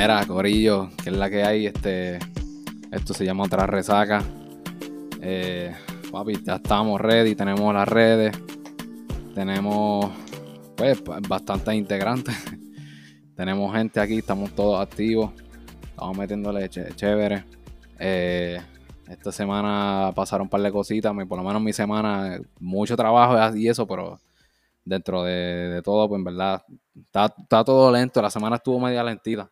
Mira, Corillo, que es la que hay, este, esto se llama otra resaca. Eh, papi, ya estamos ready, tenemos las redes, tenemos pues bastantes integrantes, tenemos gente aquí, estamos todos activos, estamos metiéndole chévere. Eh, esta semana pasaron un par de cositas, por lo menos mi semana, mucho trabajo y eso, pero dentro de, todo, pues en verdad, está, está, todo lento. La semana estuvo media lentita.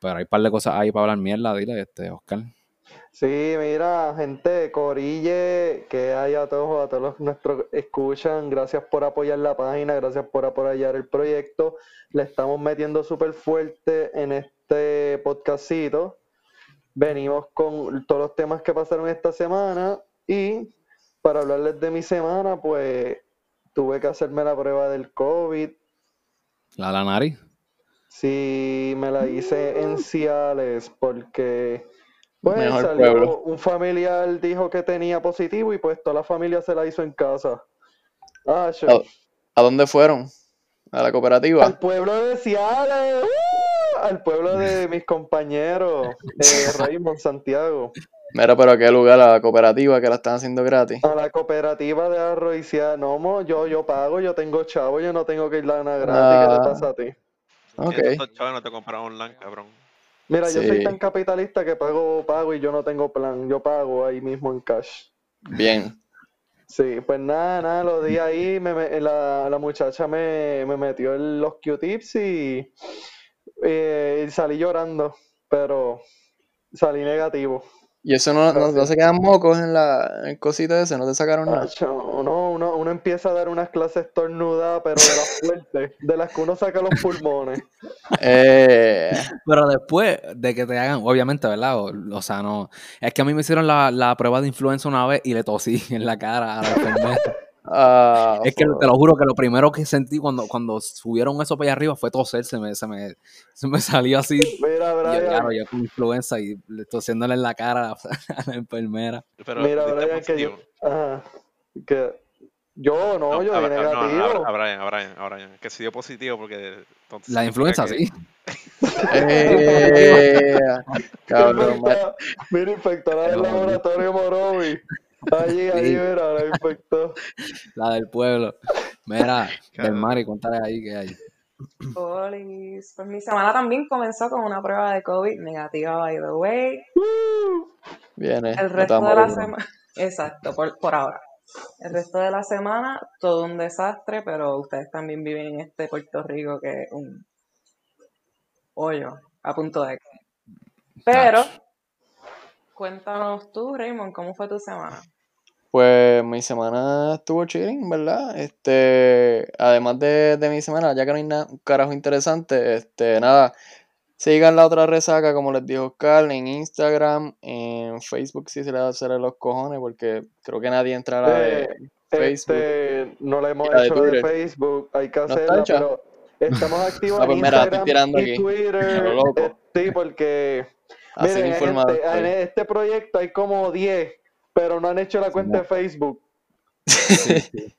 Pero hay un par de cosas ahí para hablar mierda, dile, este, Oscar. Sí, mira, gente, Corille, que hay a todos, a todos los nuestros escuchan, gracias por apoyar la página, gracias por apoyar el proyecto. Le estamos metiendo súper fuerte en este podcastito. Venimos con todos los temas que pasaron esta semana y para hablarles de mi semana, pues tuve que hacerme la prueba del COVID. ¿La la nariz? Sí, me la hice en Ciales porque pues salió, un familiar dijo que tenía positivo y pues toda la familia se la hizo en casa. Ah, ¿A, dónde fueron? ¿A la cooperativa? Al pueblo de Ciales, ¡uh! al pueblo de mis compañeros, eh, Raymond Santiago. Mira, pero ¿a qué lugar? ¿A la cooperativa que la están haciendo gratis? A la cooperativa de no, yo, yo pago, yo tengo chavo, yo no tengo que ir a nada gratis. ¿Qué te pasa a ti? Okay. no te online, cabrón. Mira, yo soy tan capitalista que pago, pago y yo no tengo plan. Yo pago ahí mismo en cash. Bien. Sí, pues nada, nada, los días ahí me, la, la, muchacha me, me metió en los Q-tips y, eh, y salí llorando, pero salí negativo. Y eso no, no, se quedan mocos en la en cosita ese, no te sacaron nada. no, uno, uno empieza a dar unas clases tornudas, pero de las fuertes, de las que uno saca los pulmones. Eh... Pero después de que te hagan, obviamente, ¿verdad? O, sea, no. Es que a mí me hicieron la, la prueba de influenza una vez y le tosí en la cara a la enfermera. Ah, es que te lo juro que lo primero que sentí cuando, cuando subieron eso para allá arriba fue toser, se me, se me, se me salió así. Mira, Brian. Yo, claro, yo con influenza y tosiéndole en la cara a la, enfermera. Mira, Brian, que yo, ajá, que yo no, yo di negativo. a, Brian, a Brian, a Brian, que se dio positivo porque... Entonces, la influenza, sí. eh, cabrón, mira, infectada del laboratorio Morovi. Allí, allí, mira, la infectó. La del pueblo. Mira, del Mari, cuéntale ahí qué hay. Pues mi semana también comenzó con una prueba de COVID negativa, by the way. Viene. El resto de la semana. Exacto, por, por ahora. El resto de la semana, todo un desastre, pero ustedes también viven en este Puerto Rico que es un hoyo a punto de Pero Cuéntanos tú, Raymond, ¿cómo fue tu semana? Pues mi semana estuvo chilling, ¿verdad? Este, además de, mi semana, ya que no hay nada, un carajo interesante, este, nada, sigan la otra resaca, como les dijo Carl, en Instagram, en Facebook sí se le va a hacer los cojones, porque creo que nadie entra a la de este, Facebook. no la hemos hecho de, de Facebook, hay que hacerla, pero estamos activos en Instagram y Twitter. Sí, porque Miren, este, en este, proyecto hay como 10, pero no han hecho la cuenta de Facebook.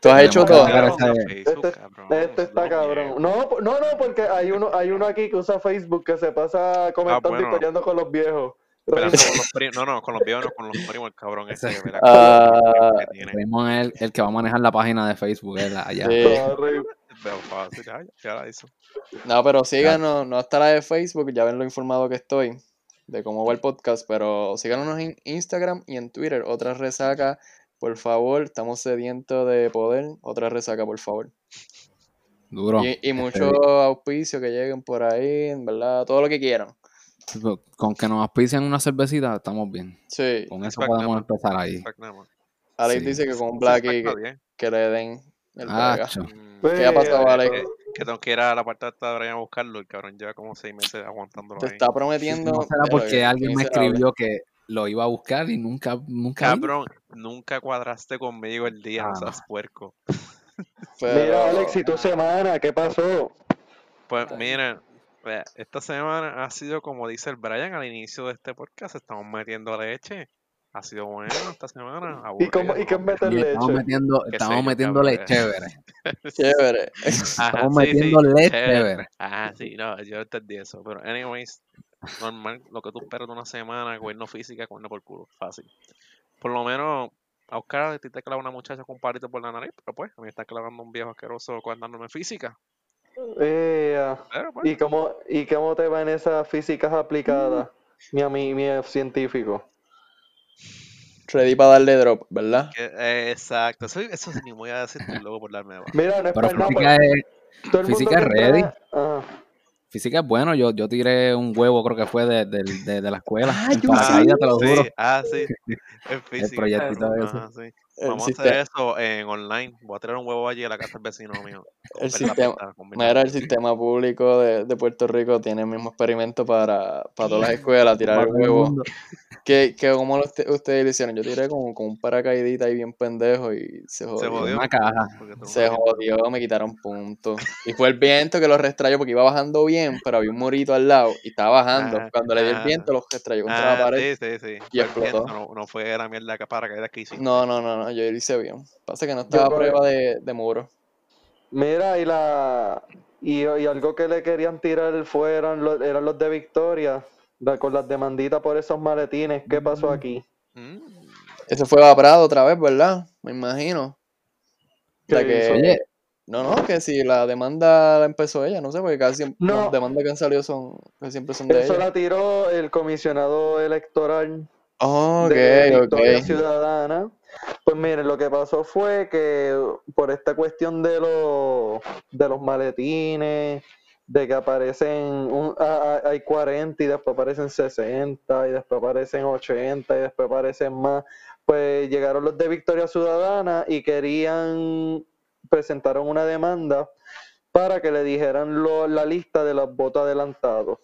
¿Tú has hecho todo? Este, este, está cabrón. No, no, no, porque hay uno, hay uno aquí que usa Facebook que se pasa comentando y peleando con los viejos. no, no, con los viejos no, con los primos, el cabrón ese que uh, el, el que va a manejar la página de Facebook, allá. No, pero síganos, no está la de Facebook, ya ven lo informado que estoy de cómo va el podcast, pero síganos en Instagram y en Twitter. Otra resaca, por favor, estamos sedientos de poder. Otra resaca, por favor. Duro. Y, y mucho auspicio que lleguen por ahí, en verdad, todo lo que quieran. Con que nos auspicien una cervecita, estamos bien. Sí. Con eso podemos empezar ahí. Alex dice que con un Blackie que, le den el ah, ¿Qué ha pasado, Alex? Que, tengo que ir a la parte de Brian a buscarlo. El cabrón lleva como seis meses aguantándolo. Te está prometiendo. No será porque alguien me escribió que lo iba a buscar y nunca. nunca cabrón, nunca cuadraste conmigo el día, ah. seas puerco. Mira, Alex, ¿y tu semana? ¿Qué pasó? Pues miren, esta semana ha sido como dice el Brian al inicio de este podcast, estamos metiendo leche. Ha sido bueno esta semana. ¿Y, cómo, ¿Y qué es meter Y estamos metiendo, estamos metiéndole chévere. Chévere. Ajá, Estamos sí, sí, metiéndole chévere. chévere. Ajá, sí, no, yo entendí eso. Pero, anyways, normal, lo que tú esperas de una semana, gobierno física, gobierno por culo, fácil. Por lo menos, a Oscar a ti te clava una muchacha con un palito por la nariz, pero pues, a mí me está clavando un viejo asqueroso dándome física. Eh, ah, Pero pues, ¿y, cómo, ¿Y cómo te van esas físicas aplicadas, mi, ami- mi científico? Ready para darle drop, ¿verdad? eh, exacto, eso, eso sí mismo voy a decir, loco por darme de baja. Mira, no es Pero nada, física pero es, el física es ready. Ajá. física es bueno. Yo, yo tiré un huevo, creo que fue de, de, de, de la escuela. Ah, yo paracaídas, te lo Sí, juro. ah, sí, en física. proyectito Eso. Ajá, sí. Vamos a hacer eso en online. Voy a traer un huevo allí a la casa del vecino mío. el sistema, mira, el sistema público de, de Puerto Rico tiene el mismo experimento para, para todas las escuelas, tirar el huevo. Que, que como usted- ustedes lo hicieron, yo tiré con, con un paracaidita ahí bien pendejo y se Se jodió. jodió. Una caja. Se jodió, me quitaron puntos. Y fue el viento que los restrayó porque iba bajando bien, pero había un murito al lado y estaba bajando. Ajá, Cuando le dio el ajá. viento, los restrayó contra la Ah, pared. sí, sí, sí. y Fue explotó. viento, No, no fue la mierda que para caídas que hiciste. No, no, no, no, yo lo hice bien. Pasa que no estaba a prueba de, de muro. Mira, y la y, y algo que le querían tirar fueran los, eran los de Victoria, la- con las demanditas por esos maletines. ¿Qué pasó aquí? Mm, Ese fue a Prado otra vez, ¿verdad? Me imagino. La ¿Qué que... Oye, No, no, que si la demanda la empezó ella, no sé, porque casi No. las demandas que han salido son, casi siempre son de Eso ella. la tiró el comisionado electoral Ok, de Victoria ok. Ciudadana. Pues miren, lo que pasó fue que por esta cuestión de los de los maletines, de que aparecen un, a- a- hay 40 y después aparecen 60 y después aparecen 80 y después aparecen más, pues llegaron los de Victoria Ciudadana y querían presentaron una demanda para que le dijeran lo- la lista de los votos adelantados.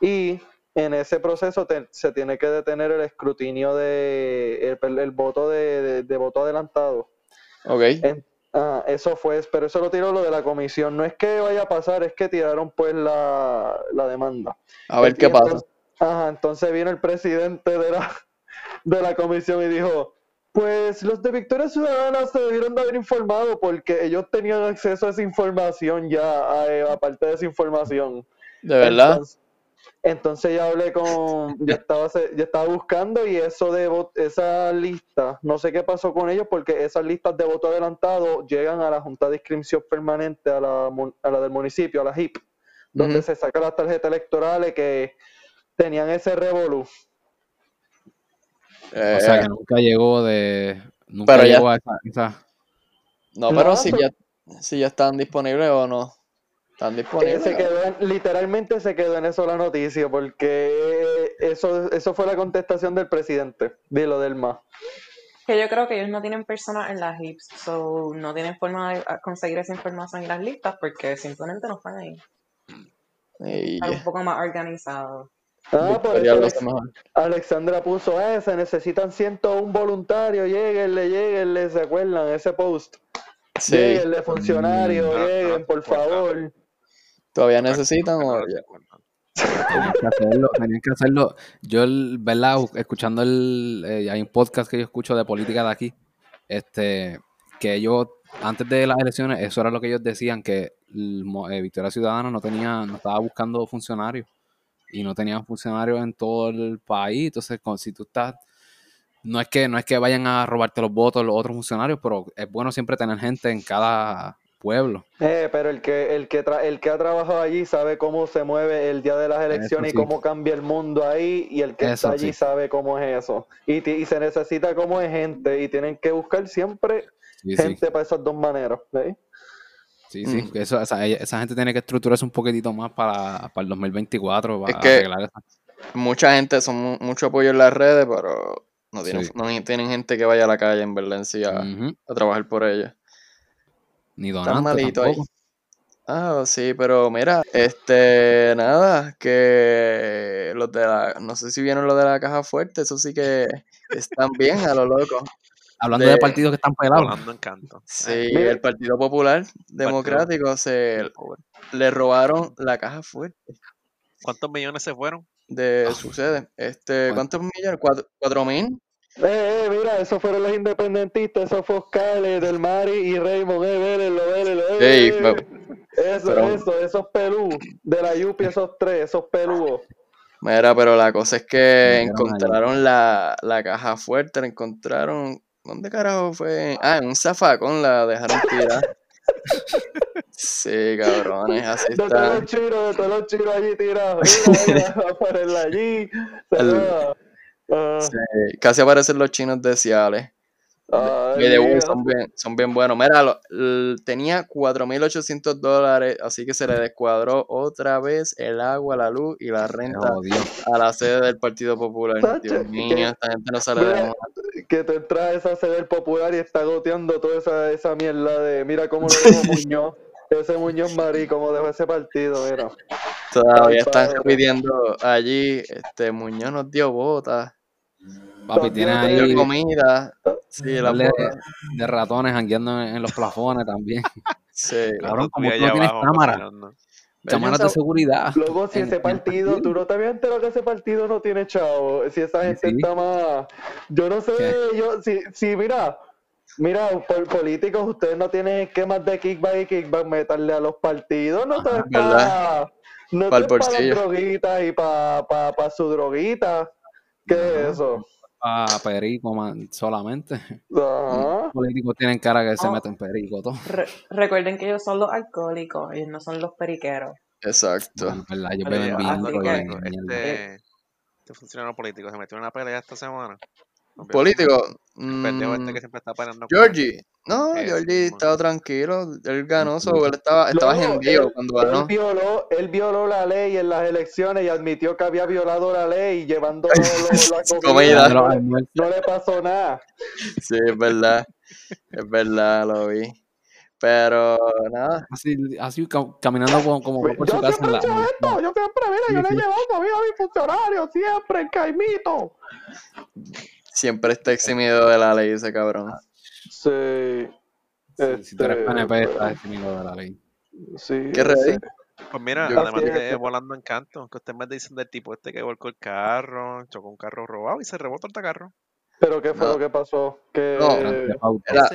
Y en ese proceso te- se tiene que detener el escrutinio de el, el voto de, de- de voto adelantado. Ok. En- ah, eso fue, pero eso lo tiró lo de la comisión. No es que vaya a pasar, es que tiraron pues la, la demanda. A ver qué pasa. Ajá, entonces vino el presidente de la, de la comisión y dijo, pues los de Victoria Ciudadana se debieron de haber informado porque ellos tenían acceso a esa información ya, a- aparte de esa información. De verdad. Entonces, entonces ya hablé con, yo estaba, se- yo estaba buscando y eso de esa lista, no sé qué pasó con ellos porque esas listas de voto adelantado llegan a la Junta de Inscripción Permanente, a la, a la del municipio, a la HIP, donde se sacan las tarjetas electorales que tenían ese revolú. Eh, O sea que nunca llegó de. Nunca Pero ya- llegó a esa. esa- no, pero No, si pero- ya, si ya están disponibles o no. Están Eh, disponibles. se quedó en- literalmente se quedó en eso la noticia porque eso, eso fue la contestación del presidente, dilo del MA. Que yo creo que ellos no tienen personas en las HIPs, so no tienen forma de ah, conseguir esa información en las listas porque simplemente no están ahí. Y Están un poco más organizados. Ah, por eso lo. Alexandra puso, eh, se necesitan 101 voluntarios, lleguenle, lleguenle, ¿se acuerdan? Ese post. Sí. Lleguenle, funcionarios, Mm. lleguen, por favor. ¿Todavía necesitan o. Tenían que hacerlo, tenían que hacerlo. Yo, ¿verdad? Escuchando el. eh, hay un podcast que yo escucho de política de aquí. Este. Que ellos, antes de las elecciones, eso era lo que ellos decían: que el eh, Victoria Ciudadana no tenía, no estaba buscando funcionarios. Y no tenían funcionarios en todo el país. Entonces, con, si tú estás. No es que, no es que vayan a robarte los votos los otros funcionarios, pero es bueno siempre tener gente en cada pueblo. Eh, pero el que, el, que tra- el que ha trabajado allí sabe cómo se mueve el día de las elecciones sí. y cómo cambia el mundo ahí, y el que Eso está allí sí. sabe cómo es eso. Y, ti- y se necesita cómo es gente, y tienen que buscar siempre Sí, sí. gente para esas dos maneras. ¿veis? Sí, sí, Mm. eso, esa, esa gente tiene que estructurarse un poquitito más para, para el 2024, para Es que- arreglar eso. Mucha gente, son mu- mucho apoyo en las redes, pero no tienen, Sí. no tienen gente que vaya a la calle en verdad en sí a, a trabajar por ella. Ni donante malitos ahí. tampoco. Ah, sí, pero mira, este, nada, que los de la, no sé si vieron lo de la caja fuerte, eso sí que están bien a lo loco. Hablando de- de partidos que están pelados. Volando en canto. Sí, Mira. el Partido Popular Democrático se le robaron la caja fuerte ¿Cuántos millones se fueron? de su sede. Este, ¿Cuánto? ¿cuántos millones? ¿Cuatro, cuatro mil? Eh, eh, mira, esos fueron los independentistas, esos foscales del Mari y Raymond, eh, vélenlo, vélenlo, eh, Ey, eh, Eso, pero- eso, esos pelú, de la Yupi, esos tres, esos pelúos. Mira, pero la cosa es que encontraron la, la caja fuerte, la encontraron. ¿Dónde carajo fue? Ah, en un zafacón la dejaron tirar. Sí, cabrones, así De todos está. los chinos, de todos los chinos allí tirados. Mira, a ponerla allí. Se Sí, casi aparecen los chinos de Ciales. ay, son bien, son bien buenos. Mira, lo- l- tenía 4.800 dólares, así que se le descuadró otra vez el agua, la luz y la renta a la sede del Partido Popular. Dios que- esta gente no sale de Mira, una. que te entras a esa sede del popular y está goteando toda esa, esa mierda de mira cómo lo dejó Muñoz. Ese Muñoz Marí, cómo dejó ese partido, mira. Todavía Ay, están padre. pidiendo allí, este Muñoz nos dio botas, Papi, tiene ahí comida. Sí, darle botas. de ratones jangueando en, en los plafones también. Sí. Cabrón, como tú no tienes cámara. Cámaras de seguridad. Luego, si En- ese partido, partido. tú no te habías enterado que ese partido no tiene chavo. Si esa gente sí. está más. Yo no sé, ¿Qué? yo, si, si, mira, mira, por políticos, ustedes no tienen esquemas de kickback y kickback, meterle a los partidos, no te es ¿verdad? para. No te para droguitas y para pa, pa su droguita. ¿Qué es eso? A perico man, solamente. Los políticos tienen cara que se Oh. meten perico todo. Re- recuerden que ellos son los alcohólicos, ellos no son los periqueros. Exacto. Es verdad, ellos Pero beben yo- vino así y que-. Este, este funcionario político se metió en una pelea esta semana. Veo Político. Pendejo este mm, que siempre está con- Georgie. No, Ese Georgie estaba tranquilo. Él ganó, so, él estaba, estaba Luego, él- cuando Él ganó. violó, él violó la ley en las elecciones y admitió que había violado la ley llevando la comida. No le pasó nada. Sí, es verdad. Es verdad, lo vi. Pero nada. Así, así ca- caminando como, como por Yo su casa en la. esto, yo siempre, mira, Sí, yo le he sí. llevado comida a mis funcionarios, siempre, el caimito. Siempre está eximido de la ley ese cabrón. Sí. Si, si tú eres Este, PNP, estás eximido de la ley. Sí. ¿Qué ready? sí. Pues mira, Yo- además de que- volando en canto, que usted me dicen del tipo este que volcó el carro, chocó un carro robado y se rebotó el carro. Pero ¿qué fue No. lo que pasó? Que No. Era-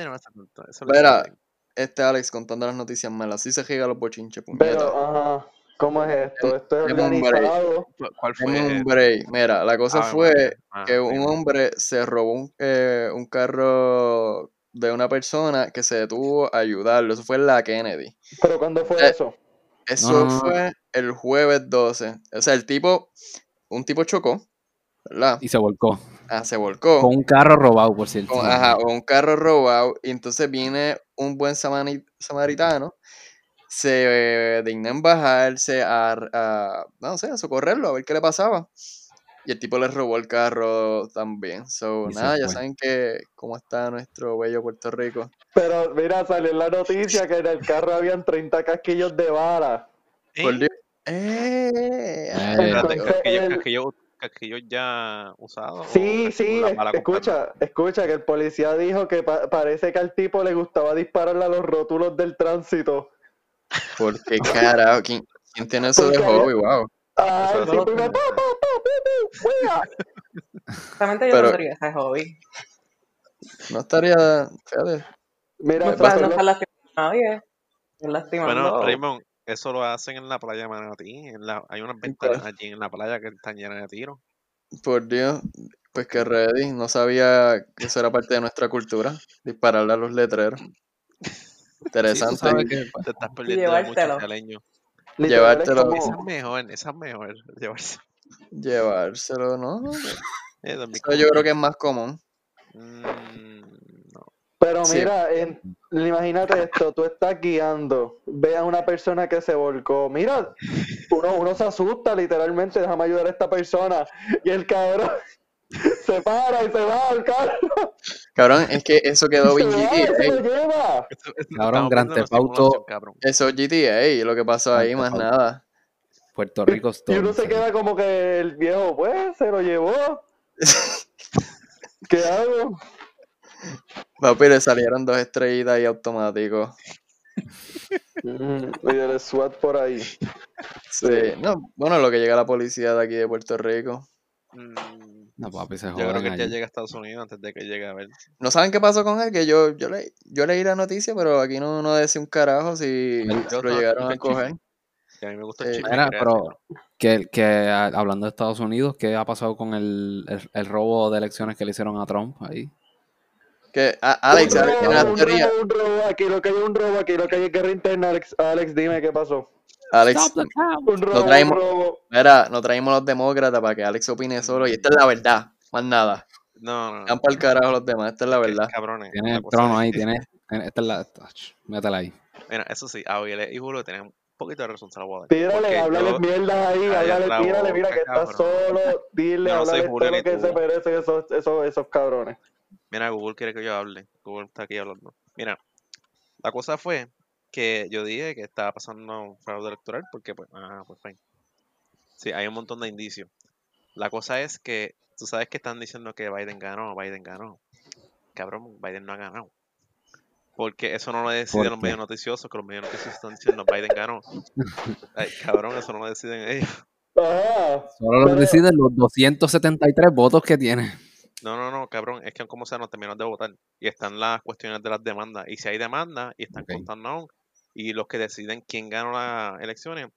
eso sé. este Alex contando las noticias malas. Así se giga los bochinches, pero, ajá, ¿cómo es esto? Esto es Deme un break. organizado. ¿Cu- ¿Cuál fue? un break. Mira, la cosa Ave fue. Ah, que un hombre se robó un, eh, un carro de una persona que se detuvo a ayudarlo. Eso fue en la Kennedy. Pero ¿cuándo fue Eh, eso? Eso No, fue el jueves 12. O sea, el tipo, un tipo chocó, ¿verdad? Y se volcó. Ah, se volcó. Con un carro robado, por cierto. con, ajá, o un carro robado. Y entonces viene un buen samaritano. Se eh, digna en bajarse a, a, no sé, a socorrerlo, a ver qué le pasaba. Y el tipo le robó el carro también. So, Y nada, ya saben que cómo está nuestro bello Puerto Rico. Pero mira, salió en la noticia que en el carro habían 30 casquillos de bala. Por ¿Eh? Dios. ¡Eh! Eh, Entonces, casquillos, el- casquillos, casquillos ya usados. Sí, sí, escucha, escucha que el policía dijo que pa- parece que al tipo le gustaba dispararle a los rótulos del tránsito. Porque carajo, ¿quién, quién tiene eso de hobby? Wow. Ah, Eso pu, fuera. Realmente yo Pero- tendría ese hobby. No estaría. Fíjate. Mira, No fue no lo- estás lastimando a nadie. Bueno, Raymond, eso lo hacen en la playa Manatí. En la, hay unas ventanas allí en la playa que están llenas de tiros. Por Dios. Pues que ready. No sabía que eso era parte de nuestra cultura. Dispararle a los letreros. Interesante. sabes que, pues, Te estás perdiendo de muchos llevártelo. como- Esa es mejor, esa es mejor. Llevarse. Llevárselo, ¿no? Eso mi Eso yo creo que es más común. Mm, no. Pero Sí. mira, en- imagínate esto, tú estás guiando, ve a una persona que se volcó, mira, uno, uno se asusta literalmente, déjame ayudar a esta persona, y el cabrón se para y se va al carro, Cabrón, es que eso quedó bien y GTA. Cabrón, Grand Theft Auto. Eso es GTA, lo que pasó ahí, más nada. Puerto Rico Y uno se queda como que el viejo, pues, se lo llevó. ¿Qué hago? Papi, le salieron dos estrellitas ahí automáticos. Mm, Y el SWAT por ahí. Sí. No, bueno, lo que llega la policía de aquí de Puerto Rico. Mm, No, papi, se Yo creo que él ya llega a Estados Unidos antes de que llegue a ver. ¿No saben qué pasó con él? Que yo, yo, le, yo leí la noticia, pero aquí no, no decía un carajo si, Yo lo llegaron a coger. Y a mí me gusta el Eh, pero que, que ah, hablando de Estados Unidos, ¿qué ha pasado con el, el, el robo de elecciones que le hicieron a Trump ahí? Que, a- Alex, un Alex robo, una un teoría. robo, un robo, aquí lo que hay un robo, aquí lo que hay guerra interna, Alex, Alex, dime qué pasó. Alex, robo, traemos- mira, no traímos los demócratas para que Alex opine solo. Y esta es la verdad, más nada. No, no, no. Dan para el carajo los demás, esta es la verdad. Cabrones. Tienes el trono ahí, tienes. Esta es la. Métela ahí. Mira, eso sí, Abiel y Julio tienen un poquito de responsabilidad. Tírale, Porque háblale yo- mierda ahí, háblale, la tírale, boca, mira que estás cabrón. solo, dile, no háblale Julio todo lo que tú. se merecen esos, esos, esos cabrones. Mira, Google quiere que yo hable. Google está aquí hablando. Mira, la cosa fue que yo dije que estaba pasando fraude electoral porque, pues, ah, pues, fine. Sí, hay un montón de indicios. La cosa es que tú sabes que están diciendo que Biden ganó, Biden ganó. Cabrón, Biden no ha ganado. Porque eso no lo deciden ¿Por los medios noticiosos, que los medios noticiosos están diciendo Biden ganó. Ay, cabrón, eso no lo deciden ellos. Ajá. Solo lo Pero- deciden los 273 votos que tiene. No, no, no, cabrón, es que como sea, no terminan de votar. Y están las cuestiones de las demandas. Y si hay demandas y están Ok. contando aún, y los que deciden quién ganó las elecciones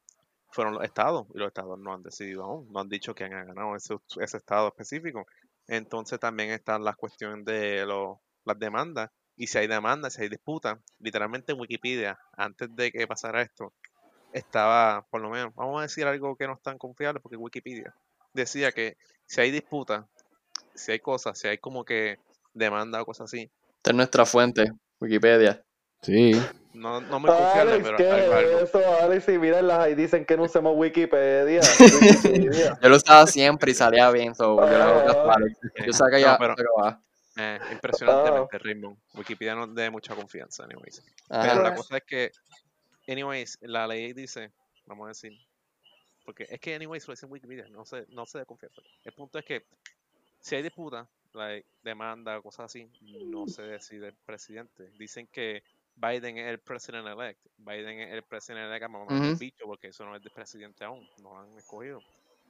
fueron los estados. Y los estados no han decidido aún, no han dicho quién ha ganado ese, ese estado específico. Entonces también están las cuestiones de los, las demandas. Y si hay demandas, si hay disputas, literalmente en Wikipedia, antes de que pasara esto, estaba, por lo menos, vamos a decir algo que no es tan confiable, porque Wikipedia decía que si hay disputas, si hay cosas, si hay como que demanda o cosas así, Esta es nuestra fuente, Wikipedia. Sí. No, no muy confiable, Alex, pero ¿qué algo. eso, Alex? Y mírenlas ahí, dicen que no usemos Wikipedia. Wikipedia. Yo lo usaba siempre y salía bien, so yo le hago caso a Alex. Eh, Yo saca no, ya, pero, eh, impresionantemente, Raymond. Wikipedia no de mucha confianza, anyways. Pero la cosa es que, anyways, la ley dice, vamos a decir, porque es que, anyways, lo dice en Wikipedia, no se, no se de confianza. El punto es que, si hay disputa, like, demanda cosas así, no se decide el presidente. Dicen que Biden es el president elect. Biden es el president elect, vamos a Ujú. bicho, porque eso no es de presidente aún, no lo han escogido.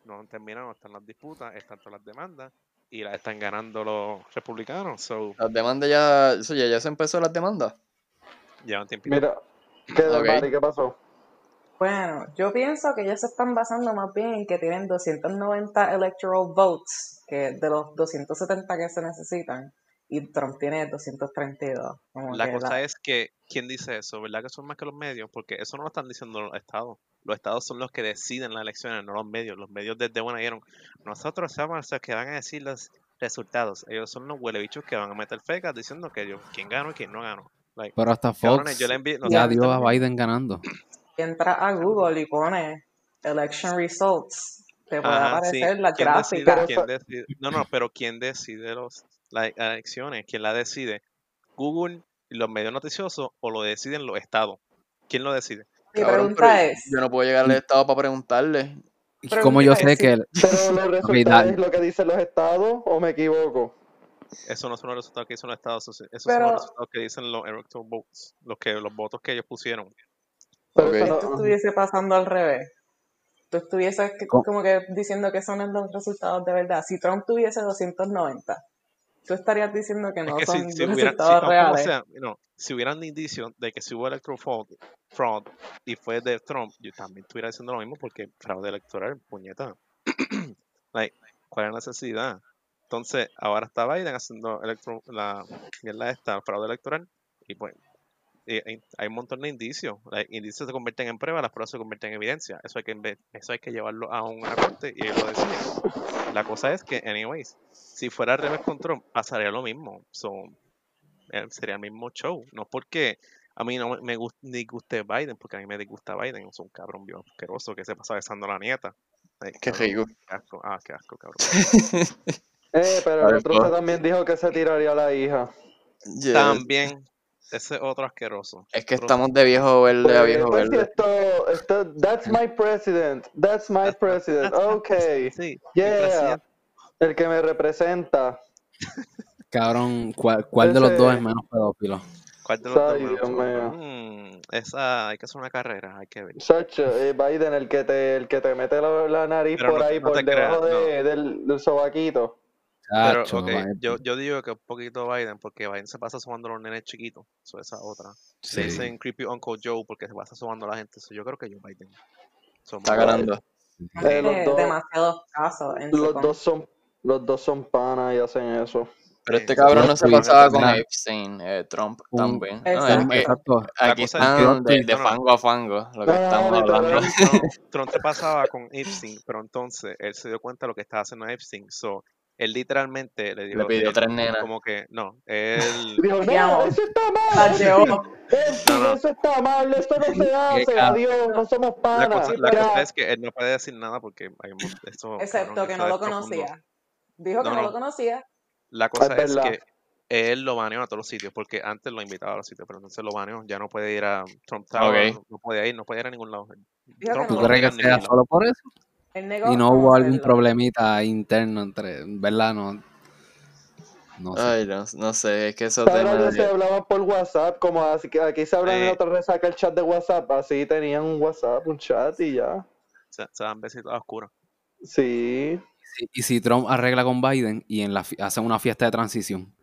No han terminado, están las disputas, están todas las demandas, y las están ganando los republicanos. So, Las demandas ya, eso ya, ya se empezó las demandas. llevan tiempito. Mira, ¿qué. Mari? ¿Qué pasó? Bueno, yo pienso que ellos se están basando más bien en que tienen 290 electoral votes, que de los 270 que se necesitan, y Trump tiene 232. Como La que cosa la- es que, ¿quién dice eso? ¿Verdad que son más que los medios? Porque eso no lo están diciendo los estados. Los estados son los que deciden las elecciones, no los medios. Los medios desde buena dijeron, nosotros somos los que van a decir los resultados. Ellos son los huelebichos que van a meter fecas diciendo que ellos, quién ganó y quién no ganó. Like, Pero hasta Fox yo le envié, no ya dio a. Biden ganando. entra a Google y pone election results, te puede Ajá, sí. aparecer la ¿Quién decide, gráfica. quién decide? No, no, pero ¿quién decide los, las elecciones? ¿Quién la decide? ¿Google y los medios noticiosos o lo deciden los estados? ¿Quién lo decide? Mi Cabrón, pregunta es, Yo no puedo llegar al estado para preguntarle. ¿Y Pero cómo yo sé que el- ¿Pero los realidad- resultados es lo que dicen los estados o me equivoco? Eso no son los resultados que dicen los estados, esos Pero- son los resultados que dicen los electoral votes, los que los votos que ellos pusieron. Pero si esto estuviese pasando al revés, tú estuvieses como que diciendo que son los resultados de verdad. Si Trump tuviese 290, tú estarías diciendo que Es no que son si, si resultados no, reales. sea, no, si hubieran indicios de que si hubo electoral fraud, fraud y fue de Trump, yo también estuviera diciendo lo mismo porque fraude electoral, puñeta. like, ¿Cuál es la necesidad? Entonces, ahora está Biden haciendo electro, la mierda esta, fraude electoral, y pues hay un montón de indicios. Like, indicios se convierten en pruebas, las pruebas se convierten en evidencia. Eso hay que eso hay que llevarlo a una corte y ellos lo deciden. La cosa es que, anyways, si fuera al revés con Trump, pasaría lo mismo. So, eh, sería el mismo show. No porque a mí no me- me gust- ni guste Biden, porque a mí me disgusta Biden. Es un cabrón bien asqueroso que se pasa besando a la nieta. Ay, Qué cabrón, rico. qué asco. Ah, qué asco, cabrón. Eh, pero el otro se también dijo que se tiraría a la hija. Yeah. También, ese es otro asqueroso. Es que estamos de viejo verde a viejo pues, verde. esto, esto, that's my president, that's my president, ok, Sí, yeah, presidente. el que me representa. cabrón, ¿cuál, cuál de los dos es menos pedófilo? ¿Cuál de los dos Ay, me Dios mío. Mm, esa, hay que hacer una carrera, hay que ver. Chacho, eh, Biden, el que te, el que te mete la, la nariz Pero por no- ahí, no por debajo creas, de- del, del sobaquito. Pero, Chacho, ok, va- yo, yo digo que un poquito Biden, porque Biden se pasa sumando a los nenes chiquitos. Eso esa otra. Sí. dicen Creepy Uncle Joe porque se pasa sumando a la gente. So, yo creo que Joe Biden. So, Está ganando. Eh, los dos- demasiados casos en Los dos son, los dos son panas y hacen eso. Pero este cabrón no se pasaba con. Epstein, eh, Trump también. No, aquí están que- de, fango a fango, lo que No, estamos hablando. Trump, te pasaba con Epstein, pero entonces él se dio cuenta de lo que estaba haciendo Epstein. So, él literalmente le dio. Le pidió tres nenas. Como que, no, él. Dijo, no, eso está mal. No, no. eso está mal, eso no se hace, adiós, no somos La panas. cosa, la cosa es que él no puede decir nada porque hay eso, Excepto cabrón, que no lo profundo. conocía. Dijo que No, no, no. lo conocía. La cosa es, que él lo baneó a todos los sitios, porque antes lo invitaba a los sitios, pero entonces lo baneó, ya no puede ir a Trump Tower, no, no puede ir, no puede ir a ningún lado. Dijo Trump que ¿Tú no. crees que sea solo por eso? Y no hubo algún problemita interno entre, ¿verdad? No, no sé. Ay, no, no sé, es que esos Ahora se hablaban por WhatsApp, como así que aquí se hablan en Sí. otra resaca el chat de WhatsApp, así tenían un WhatsApp, un chat y ya. Se, se dan besitos a oscuros. Sí. Y si Trump arregla con Biden y en la hacen una fiesta de transición.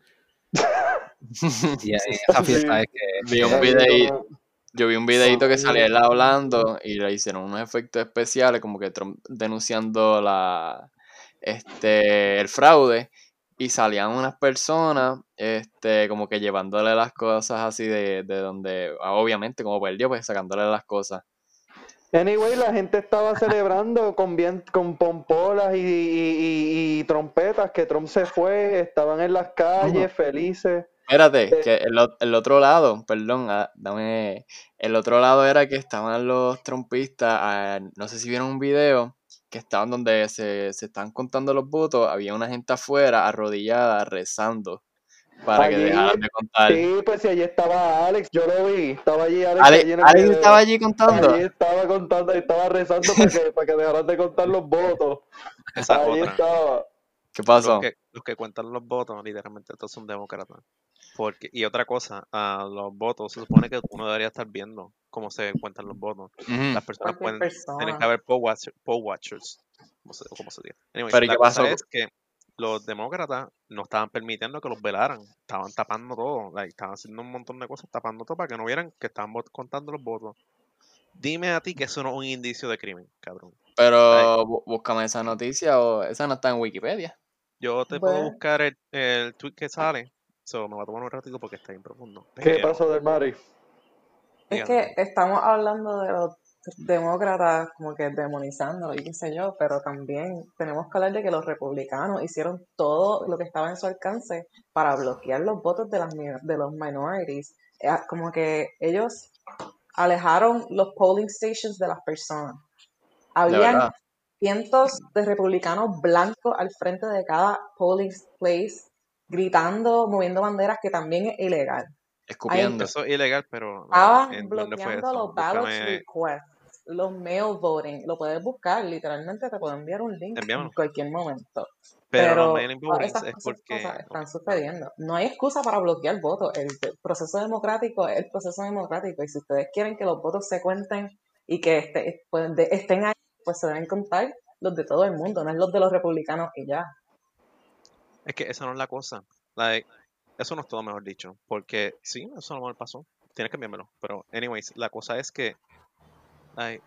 Y en esa fiesta es que Vi un como- yo vi un videíto que salía él hablando y le hicieron unos efectos especiales como que Trump denunciando la este el fraude y salían unas personas este como que llevándole las cosas así de, de donde ah, obviamente como perdió pues sacándole las cosas Anyway, la gente estaba celebrando con bien, con pompolas y, y- y- y trompetas que Trump se fue, estaban en las calles felices. Espérate, que el, o- el otro lado, perdón, ah, dame. El otro lado era que estaban los trompistas, ah, no sé si vieron un video, que estaban donde se, se están contando los votos, había una gente afuera arrodillada rezando para que dejaran de contar. Sí, pues si allí estaba Alex, yo lo vi, estaba allí Alex. Ale- allí Alex video. estaba allí contando. Allí estaba contando, estaba rezando para que, para que dejaran de contar los votos. Esa es Allí otra. estaba. ¿Qué pasó? Los que, los que cuentan los votos, literalmente, estos son demócratas. Porque, y otra cosa, a los votos se supone que uno debería estar viendo cómo se cuentan los votos. Las personas pueden, tienen persona. que haber poll, watcher- poll watchers, como se, como se diga. Anyways, Pero, ¿y la qué cosa pasó? es que los demócratas no estaban permitiendo que los velaran, estaban tapando todo, like, estaban haciendo un montón de cosas, tapando todo para que no vieran que estaban contando los votos. Dime a ti que eso no es un indicio de crimen, cabrón. Pero bú- búscame esa noticia o esa no está en Wikipedia. Yo te puedo buscar el, el tweet que sale, so, me va a tomar un ratito porque está bien profundo. ¿Qué pero- pasó del Mari? Es que estamos hablando de los demócratas como que demonizándolo y qué sé yo, pero también tenemos que hablar de que los republicanos hicieron todo lo que estaba en su alcance para bloquear los votos de las de los minorities. Eh, Como que ellos alejaron los polling stations de las personas. Habían. Cientos de republicanos blancos al frente de cada polling place gritando, moviendo banderas que también es ilegal. Escupiendo. Eso es ilegal, pero Estaban ¿en dónde fue bloqueando los ballot Búscame- requests, los mail voting. Lo puedes buscar, literalmente te puedo enviar un link en cualquier momento. Pero, Pero los es porque... cosas están sucediendo. No hay excusa para bloquear votos. El proceso democrático es el proceso democrático. Y si ustedes quieren que los votos se cuenten y que este- pues, estén ahí, pues se deben contar los de todo el mundo, no es los de los republicanos y ya. Es que esa no es la cosa. Like, eso no es todo, mejor dicho. Porque sí, eso a lo mejor pasó. Tienes que enviármelo. Pero, anyways, la cosa es que. like,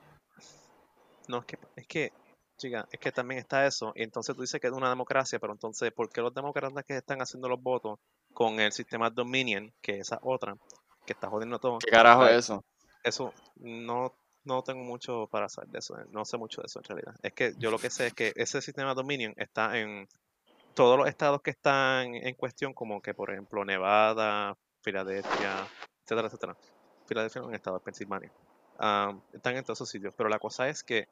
no, es que, es que, chica, es que también está eso. Y entonces tú dices que es una democracia, pero entonces, ¿por qué los demócratas que están haciendo los votos con el sistema Dominion, que es esa otra, que está jodiendo todo? ¿Qué carajo like, es eso? eso no, no tengo mucho para saber de eso, no sé mucho de eso en realidad. Es que yo lo que sé es que ese sistema Dominion está en todos los estados que están en cuestión, como que por ejemplo Nevada, Filadelfia, etcétera, etcétera. Filadelfia es un estado de Pensilvania. Están en todos esos sitios, pero la cosa es que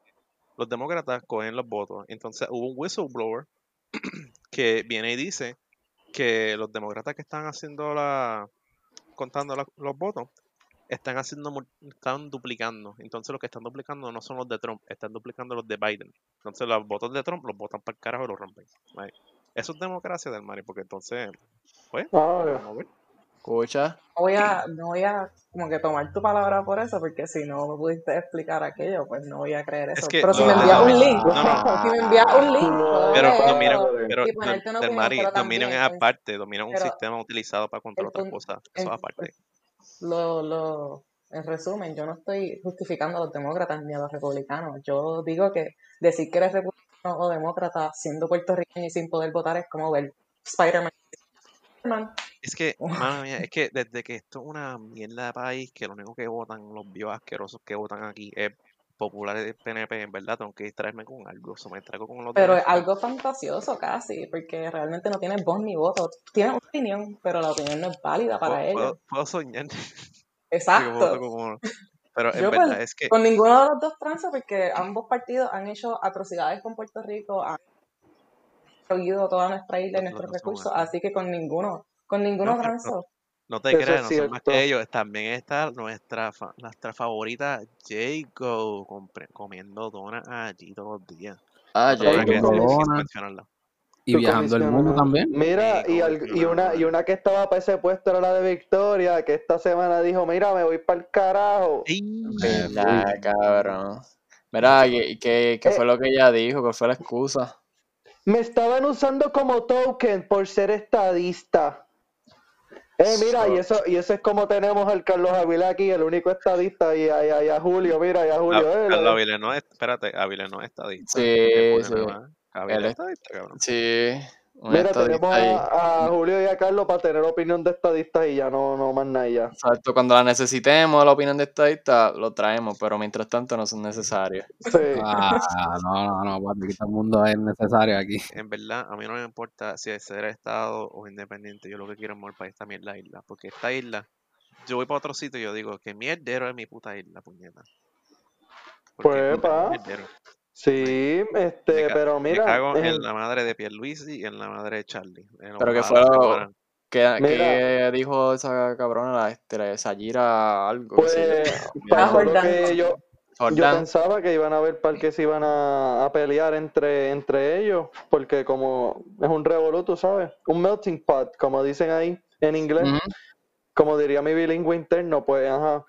los demócratas cogen los votos. Entonces hubo un whistleblower que viene y dice que los demócratas que están haciendo la contando los votos están haciendo están duplicando. Entonces los que están duplicando no son los de Trump, están duplicando los de Biden. Entonces los votos de Trump los votan para el carajo y los rompen. Right. Eso es democracia del Mari, porque entonces, pues, Ah, vamos a ver. Escucha. voy a, no voy a como que tomar tu palabra por eso, porque si no me pudiste explicar aquello, pues no voy a creer Es eso. que pero si me envías un link, no, no. si me envías un link, Pero Dominion, pero del Mari, pero Dominion es aparte, Dominion es un pero sistema utilizado para controlar otras cosas, eso es aparte. Lo, lo, en resumen, yo no estoy justificando a los demócratas ni a los republicanos. Yo digo que decir que eres republicano o demócrata siendo puertorriqueño y sin poder votar es como ver Spider-Man. Es que, madre mía, es que desde que esto es una mierda de país, que lo único que votan, los bios asquerosos que votan aquí es populares del PNP, en verdad, tengo que distraerme con algo, eso me traigo con los Pero es algo fantasioso casi, porque realmente no tienes voz ni voto. Tienes una opinión, pero la opinión no es válida para ellos. puedo- puedo soñar Exacto. como... Pero en Yo verdad pues, es que, con ninguno de los dos tranza, porque ambos partidos han hecho atrocidades con Puerto Rico, han destruido toda nuestra isla y no nuestros recursos, así que con ninguno, con ninguno no, transo. No te Eso creas, no son más que ellos, también está nuestra, fa- nuestra favorita Jago comiendo donas allí todos los días. Ah, mencionarla. Y viajando el mundo también. Mira, Sí, y, al- y una, y una que estaba para ese puesto era la de Victoria, que esta semana dijo, mira, me voy para el carajo. Ey, Verdad, cabrón. Mira, ¿qué, qué, qué Eh. fue lo que ella dijo? ¿Cuál fue la excusa? Me estaban usando como token por ser estadista. Eh, mira, y eso, y eso es como tenemos al Carlos Avila aquí, el único estadista, y a, y a- y a Julio, mira, y a Julio. Eh, Carlos lo- Avilés no es, espérate, Avilés no es estadista. Sí, ¿Qué sí. es- estadista, cabrón. Sí, un Mira, tenemos ahí. a, a Julio y a Carlos para tener opinión de estadistas y ya no, no más nada ya. Exacto, cuando la necesitemos, la opinión de estadista, lo traemos, pero mientras tanto no son necesarios. Sí. Ah, no, no, no, papi, que todo el mundo es necesario aquí. En verdad, a mí no me importa si es ser Estado o independiente. Yo lo que quiero es mover para esta mierda isla. Porque esta isla, yo voy para otro sitio y yo digo que mierdero es mi puta isla, puñeta. Porque Pues, es pa. mierdero. Sí, este, pero me mira, cago en la madre de Pierluisi y en la madre de Charlie. Pero que fue lo- mueran. ¿Qué, Mira. qué dijo esa cabrona, la, este, la Sayira algo? que pues, Jordán. que yo, yo pensaba que iban a haber par que se iban a, a pelear entre, entre ellos, porque como es un revoluto, ¿sabes? Un melting pot, como dicen ahí en inglés, como diría mi bilingüe interno, pues, ajá.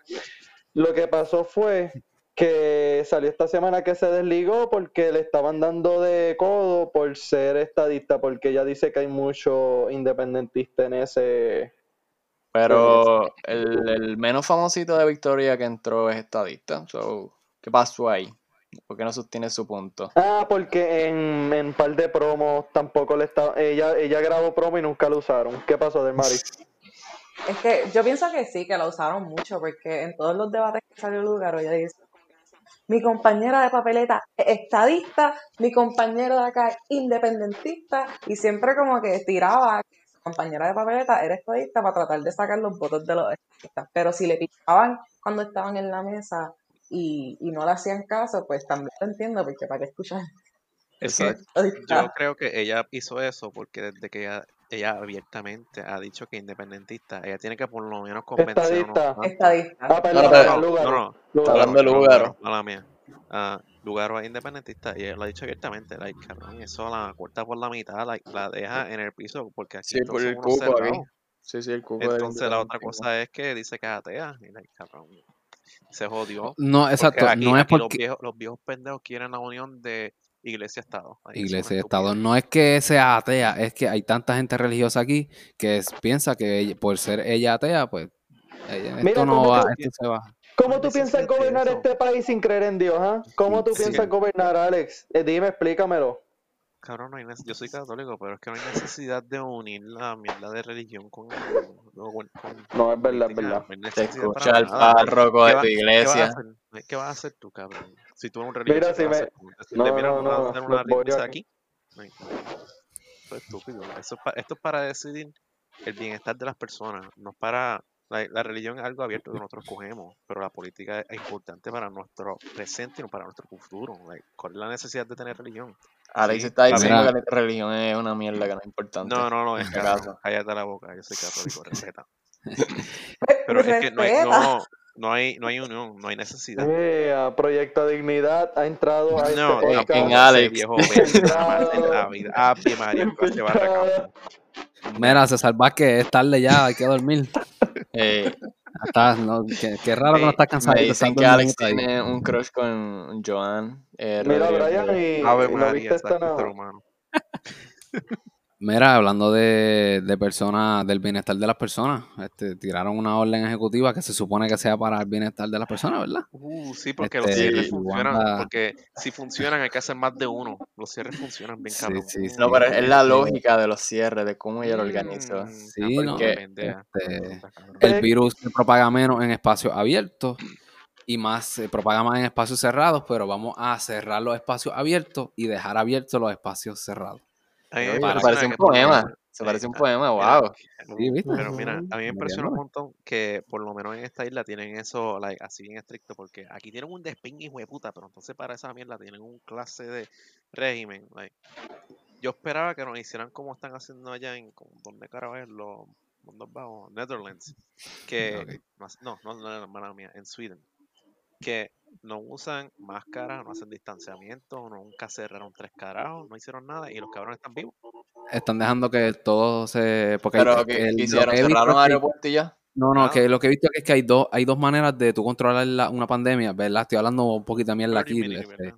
Lo que pasó fue que salió esta semana que se desligó porque le estaban dando de codo por ser estadista, porque ella dice que hay mucho independentista en ese... Pero el, el menos famosito de Victoria que entró es estadista. So, ¿Qué pasó ahí? ¿Por qué no sostiene su punto? Ah, porque en, en par de promos tampoco le estaba... Ella, ella grabó promo y nunca lo usaron. ¿Qué pasó, Del Mari? Es que yo pienso que sí, que la usaron mucho, porque en todos los debates que salió lugar, ella dice, mi compañera de papeleta es estadista, mi compañero de acá es independentista, y siempre como que tiraba que su compañera de papeleta era estadista para tratar de sacar los votos de los estadistas. Pero si le picaban cuando estaban en la mesa y, y no le hacían caso, pues también lo entiendo, porque para qué escuchar Es que yo estadista. creo que ella hizo eso porque desde que ella, ella abiertamente ha dicho que es independentista, ella tiene que por lo menos convencer a Estadista. cuantos. Estadista. Ah, perdón, No, No. Hablando de Lugaro. Mala mía. Ah, Lugaro es independentista y ella lo ha dicho abiertamente. Like, cabrón, eso la corta por la mitad, like, la deja en el piso porque aquí Sí, por el cupo aquí. Sí, sí, el del Entonces la otra cosa es que dice que es atea. Y like, cabrón, se jodió. No, Porque exacto, aquí, no es aquí los, porque viejos, los viejos pendejos quieren la unión de iglesia-estado. Ay, eso es iglesia y una estado, estupidez. no es que sea atea, es que hay tanta gente religiosa aquí que es- piensa que ella- por ser ella atea, pues ella- Mira, esto no ¿cómo va, esto se va. ¿Cómo tú piensas gobernar eso. este país sin creer en Dios, ah? ¿Cómo tú Sí. piensas gobernar, Alex? Eh, dime, explícamelo. Cabrón, no hay yo soy católico, pero es que no hay necesidad de unir la mierda de religión con, con- con No, es verdad, es verdad. No Te escucha el párroco de ¿Qué va- tu ¿Qué vas, iglesia. hacer? ¿Qué vas a hacer tú, cabrón? Si tú eres un religioso, Mira, ¿qué si No, mira, no, vamos a no, hacer una los voy iglesia a- aquí. Ay, Eso es estúpido. Eso es pa- esto es para decidir el bienestar de las personas, no es para... La, la religión es algo abierto que nosotros cogemos, pero la política es importante para nuestro presente y no para nuestro futuro. Like, ¿Cuál es la necesidad de tener religión? Alex Sí, está está diciendo que la religión es una mierda que no es importante. No, no, no, es cabrón. caso. Cállate la boca, yo soy católico, respeta. Pues, Pero es que no no, no hay, no hay unión, no hay necesidad. Eh, a Proyecto Dignidad ha entrado a este No, eh, podcast. en Alex. viejo en la vida. María, que se va a. Mira, César Vázquez, es tarde ya, hay que dormir. Eh, Estás, no, qué, qué raro que no estás cansado. me dicen que Alex tiene un crush con Joan. eh, Mira, Rodríguez. Brian, y Ave ¿no María, viste esta exacto, ser no? humano. Mira, hablando de, de personas, del bienestar de las personas, este, tiraron una orden ejecutiva que se supone que sea para el bienestar de las personas, ¿verdad? Uh, sí, porque los Este, cierres funcionan. Wanda- Porque si funcionan, hay que hacer más de uno. Los cierres funcionan bien, Sí, cabrón. sí, sí. No, pero es la Este, lógica de los cierres, de cómo ella lo organizó. Mm, Sí, ah, no, porque este, el virus se propaga menos en espacios abiertos y más se propaga más en espacios cerrados, pero vamos a cerrar los espacios abiertos y dejar abiertos los espacios cerrados. Se parece un poema. Se parece un ah, poema, wow. Sí, ¿viste? Pero mira, a mí me impresiona un montón que por lo menos en esta isla tienen eso like, así bien estricto, porque aquí tienen un desping hijo de puta, pero entonces para esa mierda tienen un clase de régimen. like. Yo esperaba que nos hicieran como están haciendo allá en, ¿dónde carajo es? Los Mundos Bajos, Netherlands, que, no, no, no, no, hermana mía, en Sweden, que no usan máscaras, no hacen distanciamiento, nunca cerraron tres carajos, no hicieron nada y los cabrones están vivos. Están dejando que todo se... Porque Pero el- que hicieron, cerraron aeropuerto y ya. No, no, Ah. que lo que he visto es que hay dos, hay dos maneras de tú controlar la- una pandemia, ¿verdad? Estoy hablando un poquito aquí. immunity, este, la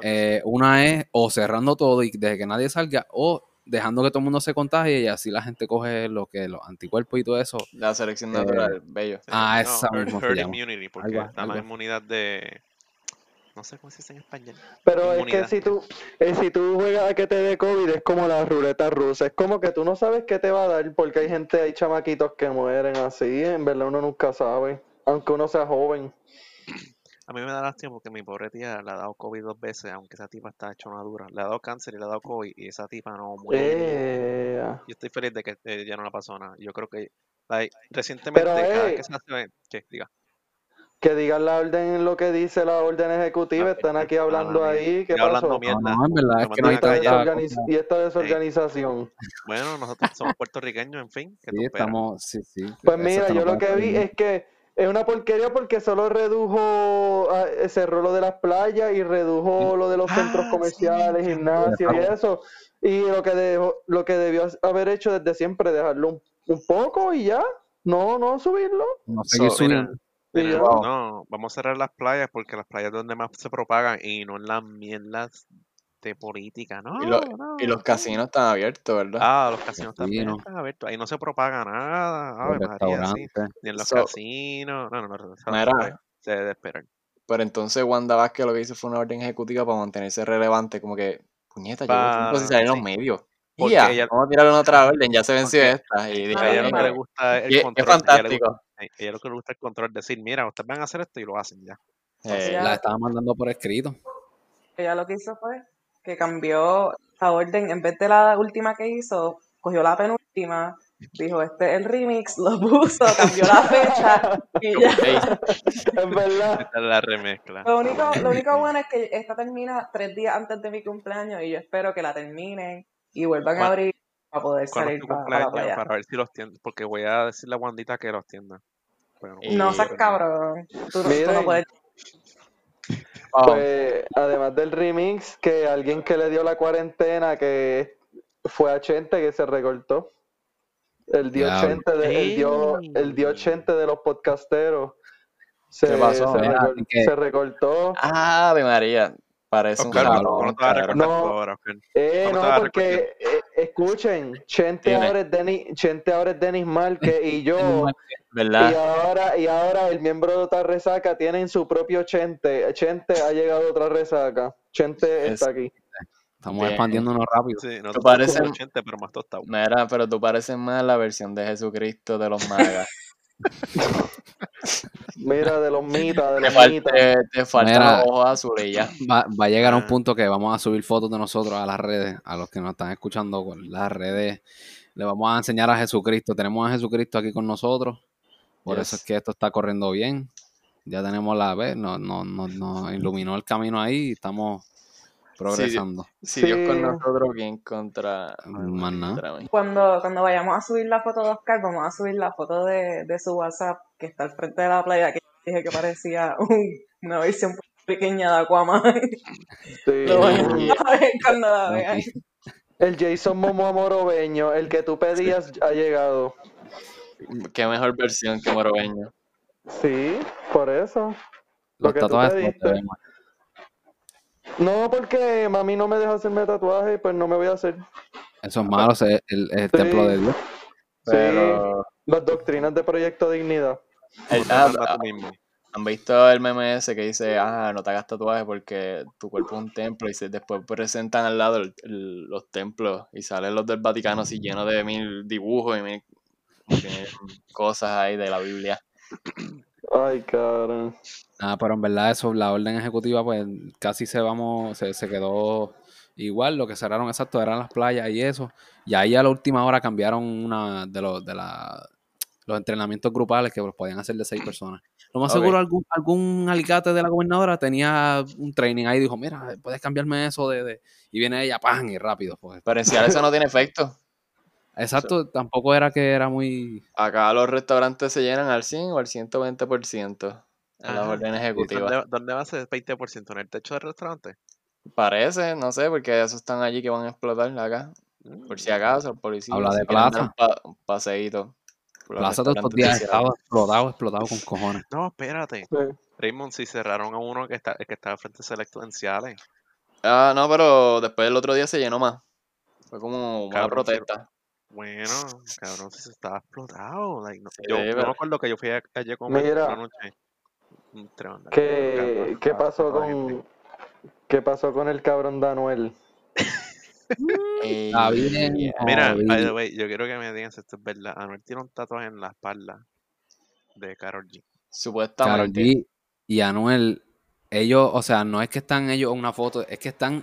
que eh, una es o cerrando todo y desde que nadie salga, o dejando que todo el mundo se contagie y así la gente coge lo que los anticuerpos y todo eso. La selección Eh, natural, bello. Ah, no, esa herd, mismo se herd llama. immunity, porque Algo- está algo la inmunidad de... No sé cómo se dice en español. Pero es que si tú, eh, si tú juegas a que te dé COVID, es como la ruleta rusa. Es como que tú no sabes qué te va a dar, porque hay gente, hay chamaquitos que mueren así. En verdad uno nunca sabe, aunque uno sea joven. A mí me da lástima porque mi pobre tía le ha dado COVID dos veces, aunque esa tipa está hecha una dura. Le ha dado cáncer y le ha dado COVID y esa tipa no muere. Eh, Yo estoy feliz de que eh, ya no le pasó nada. Yo creo que like, recientemente, cada eh, vez que se hace... ¿Qué? Diga. que digan la orden, lo que dice la orden ejecutiva, Ah, están aquí mala hablando ahí. ¿Qué Estoy hablando pasó? mierda. No, no, en verdad Me es que mandan no Y esta, tanta desorganiz- cosa. y esta desorganización. Bueno, nosotros somos puertorriqueños, en fin. ¿Qué tú Sí, estamos, sí, sí. Pues mira, yo lo que vi es que es una porquería porque solo redujo, ah, cerró lo de las playas y redujo lo de los centros Ah, comerciales, sí, gimnasios y eso. Y lo que dejó, lo que debió haber hecho desde siempre, dejarlo un, un poco y ya. No, no subirlo. No sé So, mira, Mira. Wow. no, vamos a cerrar las playas porque las playas es donde más se propagan y no en las mierdas de política. No, Y, lo- no. y los casinos están abiertos, ¿verdad? Ah, los casinos Sí, también no. están abiertos. Ahí no se propaga nada. Ave María, sí. restaurantes. Ni en los So, casinos. No, no, no. pues, mira, se debe esperar. pero entonces Wanda Vázquez lo que hizo fue una orden ejecutiva para mantenerse relevante, como que, puñeta, llevo tiempo sin Pa- salir en los sí. medios. Porque ya, ella, vamos a tirar una otra orden, ya se venció porque esta. Y dije, a ella lo que le gusta es el es, es control. A ella, le gusta, fantástico. a ella lo que le gusta es el control. Decir, mira, ustedes van a hacer esto y lo hacen ya. Eh, Ella- La estaba mandando por escrito. Ella lo que hizo fue que cambió la orden, en vez de la última que hizo, cogió la penúltima, dijo, este es el remix, lo puso, cambió la fecha y ya. Es verdad. Esta es la remezcla. Lo único, lo único bueno es que esta termina tres días antes de mi cumpleaños y yo espero que la terminen y vuelvan a ¿Cuál- abrir para poder ¿Cuándo es salir tu para, la playa. Para ver si los tienden. Porque voy a decirle a Wandita que los tienda. Pero no, seas decirle. cabrón. Tú, no- tú no puedes. Pues, además del remix, que alguien que le dio la cuarentena, que fue a Chente, que se recortó. El dio Diablo. Chente de, el dio, el dio Chente de los podcasteros. Se, ¿Qué pasó? se, Mira, recor- que- se recortó. Ave María, parece Oscar, cabrón, ¿cómo no te vas a cabrón. recordar No. ahora, Oscar? Eh, ¿Cómo te no, porque eh, escuchen, Chente ahora es Denis, Chente ahora es Denis Márquez y yo, y ¿Verdad? ahora, y ahora el miembro de otra resaca tienen su propio Chente. Chente ha llegado a otra resaca. Chente Es- está aquí. Estamos Bien. expandiéndonos rápido. Sí, no Tú pareces- 80, pero más tostado. Mira, pero tú pareces más la versión de Jesucristo de los magas. Mira, de los mitas, de los falta, mitas. te, te los ojos azules y ya. Va, va a llegar a un Ah. punto que vamos a subir fotos de nosotros a las redes, a los que nos están escuchando con las redes. Le vamos a enseñar a Jesucristo. Tenemos a Jesucristo aquí con nosotros. Por Yes. eso es que esto está corriendo bien. Ya tenemos la vez, nos no, no, nos iluminó el camino ahí y estamos progresando. Si Dios con nosotros, ¿quién contra, Más nada. contra mí? Cuando, cuando vayamos a subir la foto de Oscar, vamos a subir la foto de, de su WhatsApp que está al frente de la playa, que dije que parecía un- una versión pequeña de Aquaman. Sí. Lo van a ver cuando la vean. El Jason Momoa Morobeño, el que tú pedías, ha llegado. Qué mejor versión que Morobeño. Sí, por eso. Lo que tú tatuajes te no porque mami no me deja hacerme tatuaje, pues no me voy a hacer. Eso es malo, es el, el Sí. templo de Dios. Pero. Las doctrinas de Proyecto Dignidad. el- ah, mandas ah. ¿Han visto el meme ese que dice, ah, no te hagas tatuajes porque tu cuerpo es un templo y se, después presentan al lado el- el- los templos y salen los del Vaticano así llenos de mil dibujos y mil, mil cosas ahí de la Biblia? Ay, cabrón. Ah, pero en verdad eso, la orden ejecutiva, pues casi se vamos, se, se quedó igual, lo que cerraron exacto eran las playas y eso. Y ahí a la última hora cambiaron una de los de la, los entrenamientos grupales que los podían hacer de seis personas. Lo más seguro algún, algún alicate de la gobernadora tenía un training ahí y dijo, mira, puedes cambiarme eso de, de-". y viene ella, pan, y rápido. Pues. Pero en Seattle eso no tiene efecto. Exacto, tampoco era que era muy Acá los restaurantes se llenan al 100 o al 120% en las órdenes ejecutivas. ¿Dónde, ¿Dónde va a ser 20%? ¿En el techo del restaurante? Parece, no sé, porque esos están allí que van a explotar acá. Por si acaso, el policía. Habla de plaza. Un, pa- un paseíto. Plaza todos estos días estaba explotado, explotado con cojones. No, espérate. Sí. Raymond, si cerraron a uno que está, que estaba frente a Selecto en Ciales. Ah, no, pero después el otro día se llenó más. Fue como una Cabrón, protesta. Bueno, cabrón, si se estaba explotado. like, no- Sí, yo, me acuerdo que yo fui a- ayer comer Mira. una noche. Tremenda. ¿Qué, Cabrón, qué pasó con qué pasó con el cabrón Danuel? Está bien. Eh, Mira, jodido. by the way, yo quiero que me digan si esto es verdad. Anuel tiene un tatuaje en la espalda de Karol G. Karol Supuestamente. G y Anuel, ellos, o sea, no es que están ellos en una foto, es que están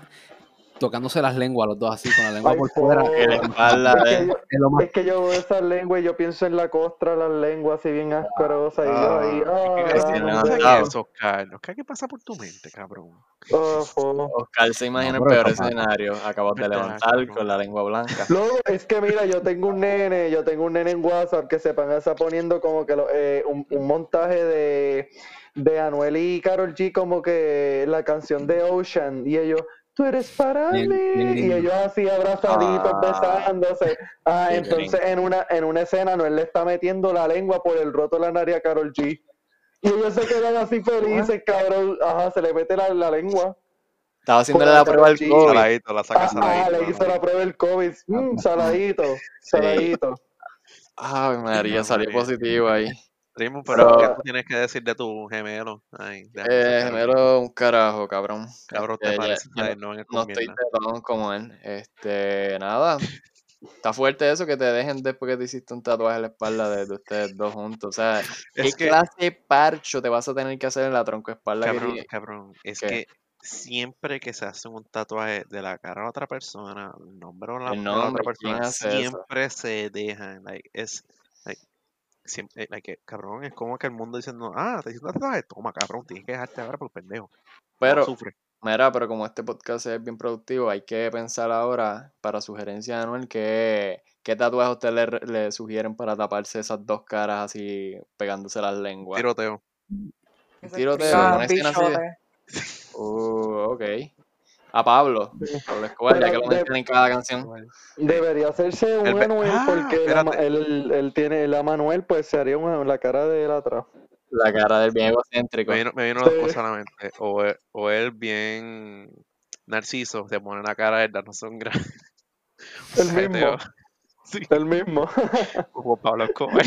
tocándose las lenguas los dos así, con la lengua Ay, por fuera. espalda Es que, yo, Es que veo esa lengua y yo pienso en la costra, las lenguas así bien asquerosas y yo ahí, Ah, ah, ¿qué Cristian no pasa por tu mente, cabrón? Ah, po. Oscar se imagina No, el peor escenario. Acabas de levantar con la lengua blanca. Luego, es que mira, yo tengo un nene, yo tengo un nene en WhatsApp que se pasa poniendo como que lo- eh, un, un montaje de, de Anuel y Karol G como que la canción de Ocean y ellos, tú eres para Bien, mí bien y ellos así abrazaditos, Ah. besándose. Ah, entonces en una, en una escena Anuel le está metiendo la lengua por el roto de la nariz a Karol G. Y ellos se quedan así felices, cabrón. Ajá, se le mete la, la lengua. Estaba haciéndole la la prueba del. COVID. Saladito, la saca Ah, saladito. le hizo la prueba del COVID. Mm, saladito, saladito. Ay, María, salió positivo ahí. Raymond, pero ¿qué tú tienes que decir de tu gemelo? Ay, Eh, gemelo, un carajo, cabrón. Cabrón, te ya- parece ya a él, no no estoy tetón como él. Este, nada. Está fuerte eso que te dejen después que te hiciste un tatuaje en la espalda de, de ustedes dos juntos. O sea, ¿qué Es que, clase de parcho te vas a tener que hacer en la troncoespalda que cabrón, tiene? cabrón, es ¿Qué? que siempre que se hace un tatuaje de la cara de otra persona, el nombre de la, El de la otra nombre, ¿quién persona, eso? siempre se dejan. Like, es, siempre, eh, like, cabrón, es como que el mundo diciendo, ah, te hiciste tatuaje, toma, cabrón, tienes que dejarte ahora por pendejo. No Pero, sufre. mira, pero como este podcast es bien productivo, hay que pensar ahora, para sugerencia de Anuel, que ¿qué tatuajes ustedes le, le sugieren para taparse esas dos caras así pegándose las lenguas? Tiroteo. Un tiroteo, Ah, una escena así. Uh, ok. A Pablo. Pablo Escobar, ya que lo mencionan en cada canción. Debería hacerse un El Anuel Ah, porque espérate. él, él tiene la Manuel, pues se haría una, la cara de él atrás. La cara del bien egocéntrico. Me vino, me vino dos Sí. cosas a la mente. O él, o él bien narciso, se pone la cara de dándose un gran El mismo. Sí, El mismo. como Pablo Escobar.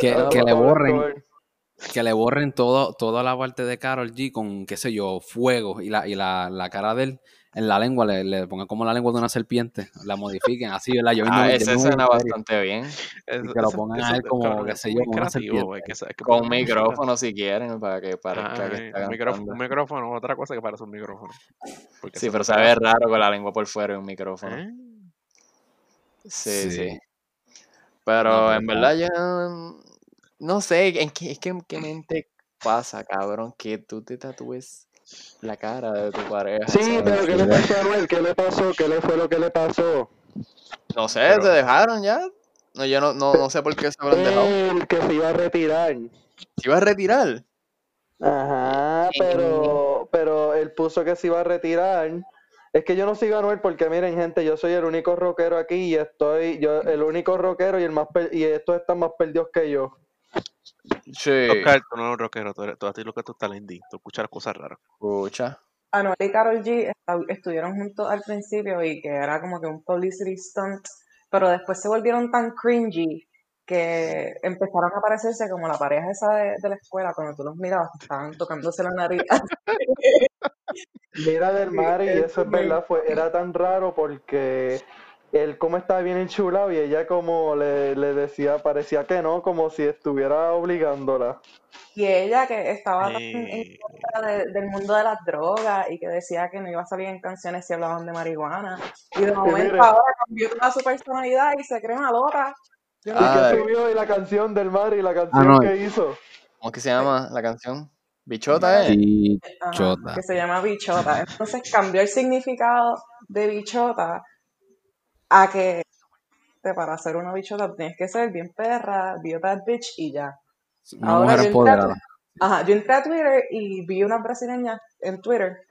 Que- que le borren. Que le borren todo, toda la parte de Carol G con, qué sé yo, fuego y la, y la, la cara de él en la lengua, le, le pongan como la lengua de una serpiente, la modifiquen así, ¿verdad? Yo Ah, en serio. bastante bien. Que lo pongan eso- a él como, qué sé es yo, una serpiente. que que Con un micrófono si quieren, para que parezca que Ay, está un, micrófono, cantando. un micrófono, otra cosa que parece un micrófono. Porque Sí, pero se ve raro con la lengua por fuera y un micrófono. ¿Eh? Sí, sí. Sí. Pero No, en verdad yo no, sé, en qué, es que en qué mente pasa, cabrón, que tú te tatúes la cara de tu pareja. Sí, ¿sabes? pero ¿qué le pasó a Anuel? ¿Qué le pasó? ¿Qué le fue lo que le pasó? No sé, Pero- ¿te dejaron ya? No, yo no, no, no sé por qué se habrán dejado. El que se iba a retirar. ¿Se iba a retirar? Ajá, pero, pero él puso que se iba a retirar Es que yo no sigo a Anuel porque miren gente, yo soy el único rockero aquí y estoy, yo el único rockero y el más per- y estos están más perdidos que yo. Sí, Oscar, tú no eres un rockero, tú, eres, tú a ti lo que tú estás indie, tú escuchas cosas raras. escucha. Anuel y Karol G estuvieron juntos al principio y que era como que un publicity stunt, pero después se volvieron tan cringy que empezaron a parecerse como la pareja esa de, de la escuela, cuando tú los mirabas, estaban tocándose la nariz. Mira del mar y es eso es verdad, fue, era tan raro porque él como estaba bien enchulado y ella como le, le decía, parecía que no, como si estuviera obligándola. Y ella que estaba tan en contra de- del mundo de las drogas y que decía que no iba a salir en canciones si hablaban de marihuana. Y de momento ahora cambió toda su personalidad y se cree una loca. Y Ah, que de- subió y la canción del mar y la canción no. que hizo. ¿Cómo es que se llama la canción? Bichota, ¿eh? Ajá, Bichota. que se llama bichota. Entonces cambió el significado de bichota a que para hacer una bichota tienes que ser bien perra, be a bad bitch y ya. Una Ahora mujer yo entré, a, empoderada. ajá, yo entré a Twitter y vi una brasileña en Twitter.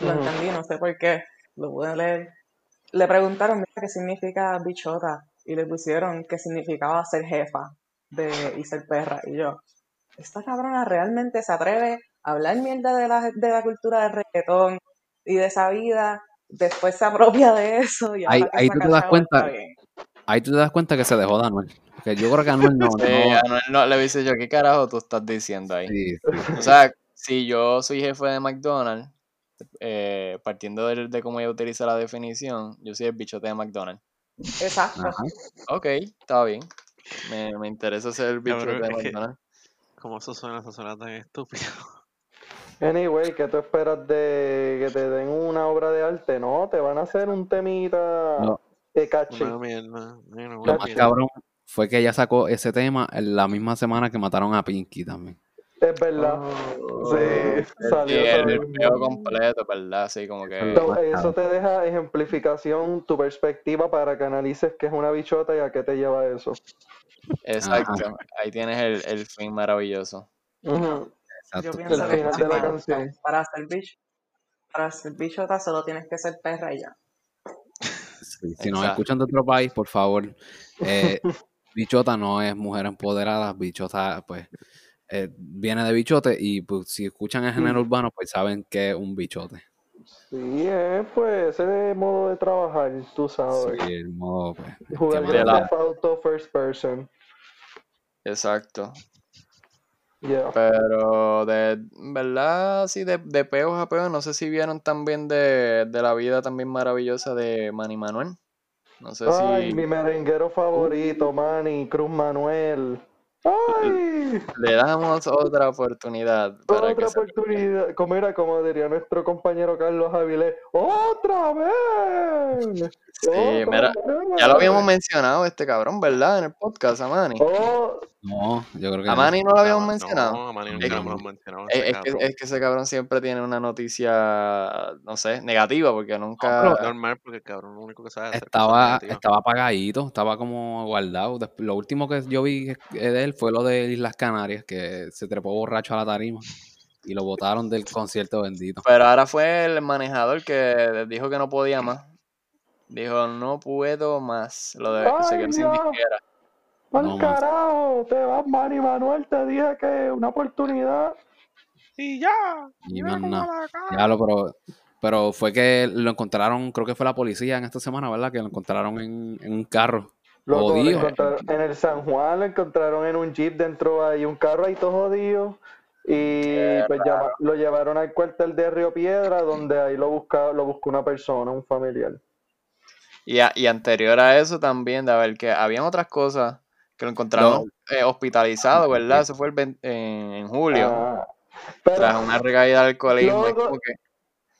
Lo entendí, no sé por qué. Lo pude leer. Le preguntaron mira, qué significa bichota y le pusieron que significaba ser jefa de, y ser perra. Y yo, esta cabrona realmente se atreve a hablar mierda de la, de la cultura del reggaetón y de esa vida. Después se apropia de eso y Ahí- ahí tú te das cuenta. Ahí tú te das cuenta que se dejó de Anuel. Porque yo creo que Anuel no. Sí, no Anuel no le dice yo, ¿qué carajo tú estás diciendo ahí? sí, sí. O sea, si yo soy jefe de McDonald's, eh, partiendo de, de cómo ella utiliza la definición, yo soy el bichote de McDonald's. Exacto. Ajá. Ok, está bien. Me, me interesa ser el bichote de McDonald's. ¿Cómo eso suena? Eso suena tan estúpido. Anyway, ¿qué tú esperas de que te den una obra de arte? No, te van a hacer un temita No. de caché. Una mierda. Lo más cabrón fue que ella sacó ese tema en la misma semana que mataron a Pinky también. Es verdad. Oh, Sí, el- salió sí, el, completo, ¿verdad? Así como que... Más eso te deja ejemplificación, tu perspectiva para que analices qué es una bichota y a qué te lleva eso. Exacto. Ahí tienes el, el fin maravilloso. Ujú. Yo pienso que de la canción. Para hacer bicho, para hacer bichota solo tienes que ser perra y ya. Sí, Si nos escuchan de otro país, por favor, eh, Bichota no es mujer empoderada, Bichota pues eh, viene de bichote y pues si escuchan el género urbano pues saben que es un bichote. Sí, es pues ese modo de trabajar, tú Sí, sabes. el modo pues, Jugar de la- Auto First Person. Exacto. Yeah. Pero de verdad, sí, de, de peos a peos, no sé si vieron también de, de la vida también maravillosa de Manny Manuel. No sé Ay, si mi merenguero favorito, Manny, Cruz Manuel. Ay, le damos otra oportunidad para otra que se oportunidad. Como era, como diría nuestro compañero Carlos Avilés, ¡otra vez! Sí, ¡Otra mira, vez! Ya lo habíamos mencionado este cabrón, ¿verdad? En el podcast, a Manny. Oh, no, yo creo que A no. Manny no lo habíamos No, mencionado. No, a Manny Es nunca que- lo hemos mencionado. Es, ese es que, cabrón. es que ese cabrón siempre tiene una noticia, no sé, negativa, porque nunca... pero- normal porque el cabrón lo único que sabe Estaba, estaba apagadito, estaba como guardado. Lo último que yo vi de él fue lo de Islas Canarias, que se trepó borracho a la tarima y lo botaron del concierto bendito. Pero ahora fue el manejador que dijo que no podía más. Dijo, no puedo más. Lo de se Ay, quedó sin disquera. ¡Al No carajo! Te vas, Manny Manuel, te dije que una oportunidad. Y ya. Y la cara. Ya lo, pero, pero fue que lo encontraron, creo que fue la policía en esta semana, ¿verdad? Que lo encontraron en, en un carro. Loco, lo Jodido. en el San Juan, lo encontraron en un jeep dentro hay un carro ahí todo jodido. Y pues llama- lo llevaron al cuartel de Río Piedra, donde ahí lo busca, lo buscó una persona, un familiar. Y, a- y anterior a eso también, de ver que habían otras cosas que lo encontraron eh, hospitalizado, ¿verdad? Eso fue el 20 en, en julio. Ah, pero, Tras una recaída de alcoholismo. como que-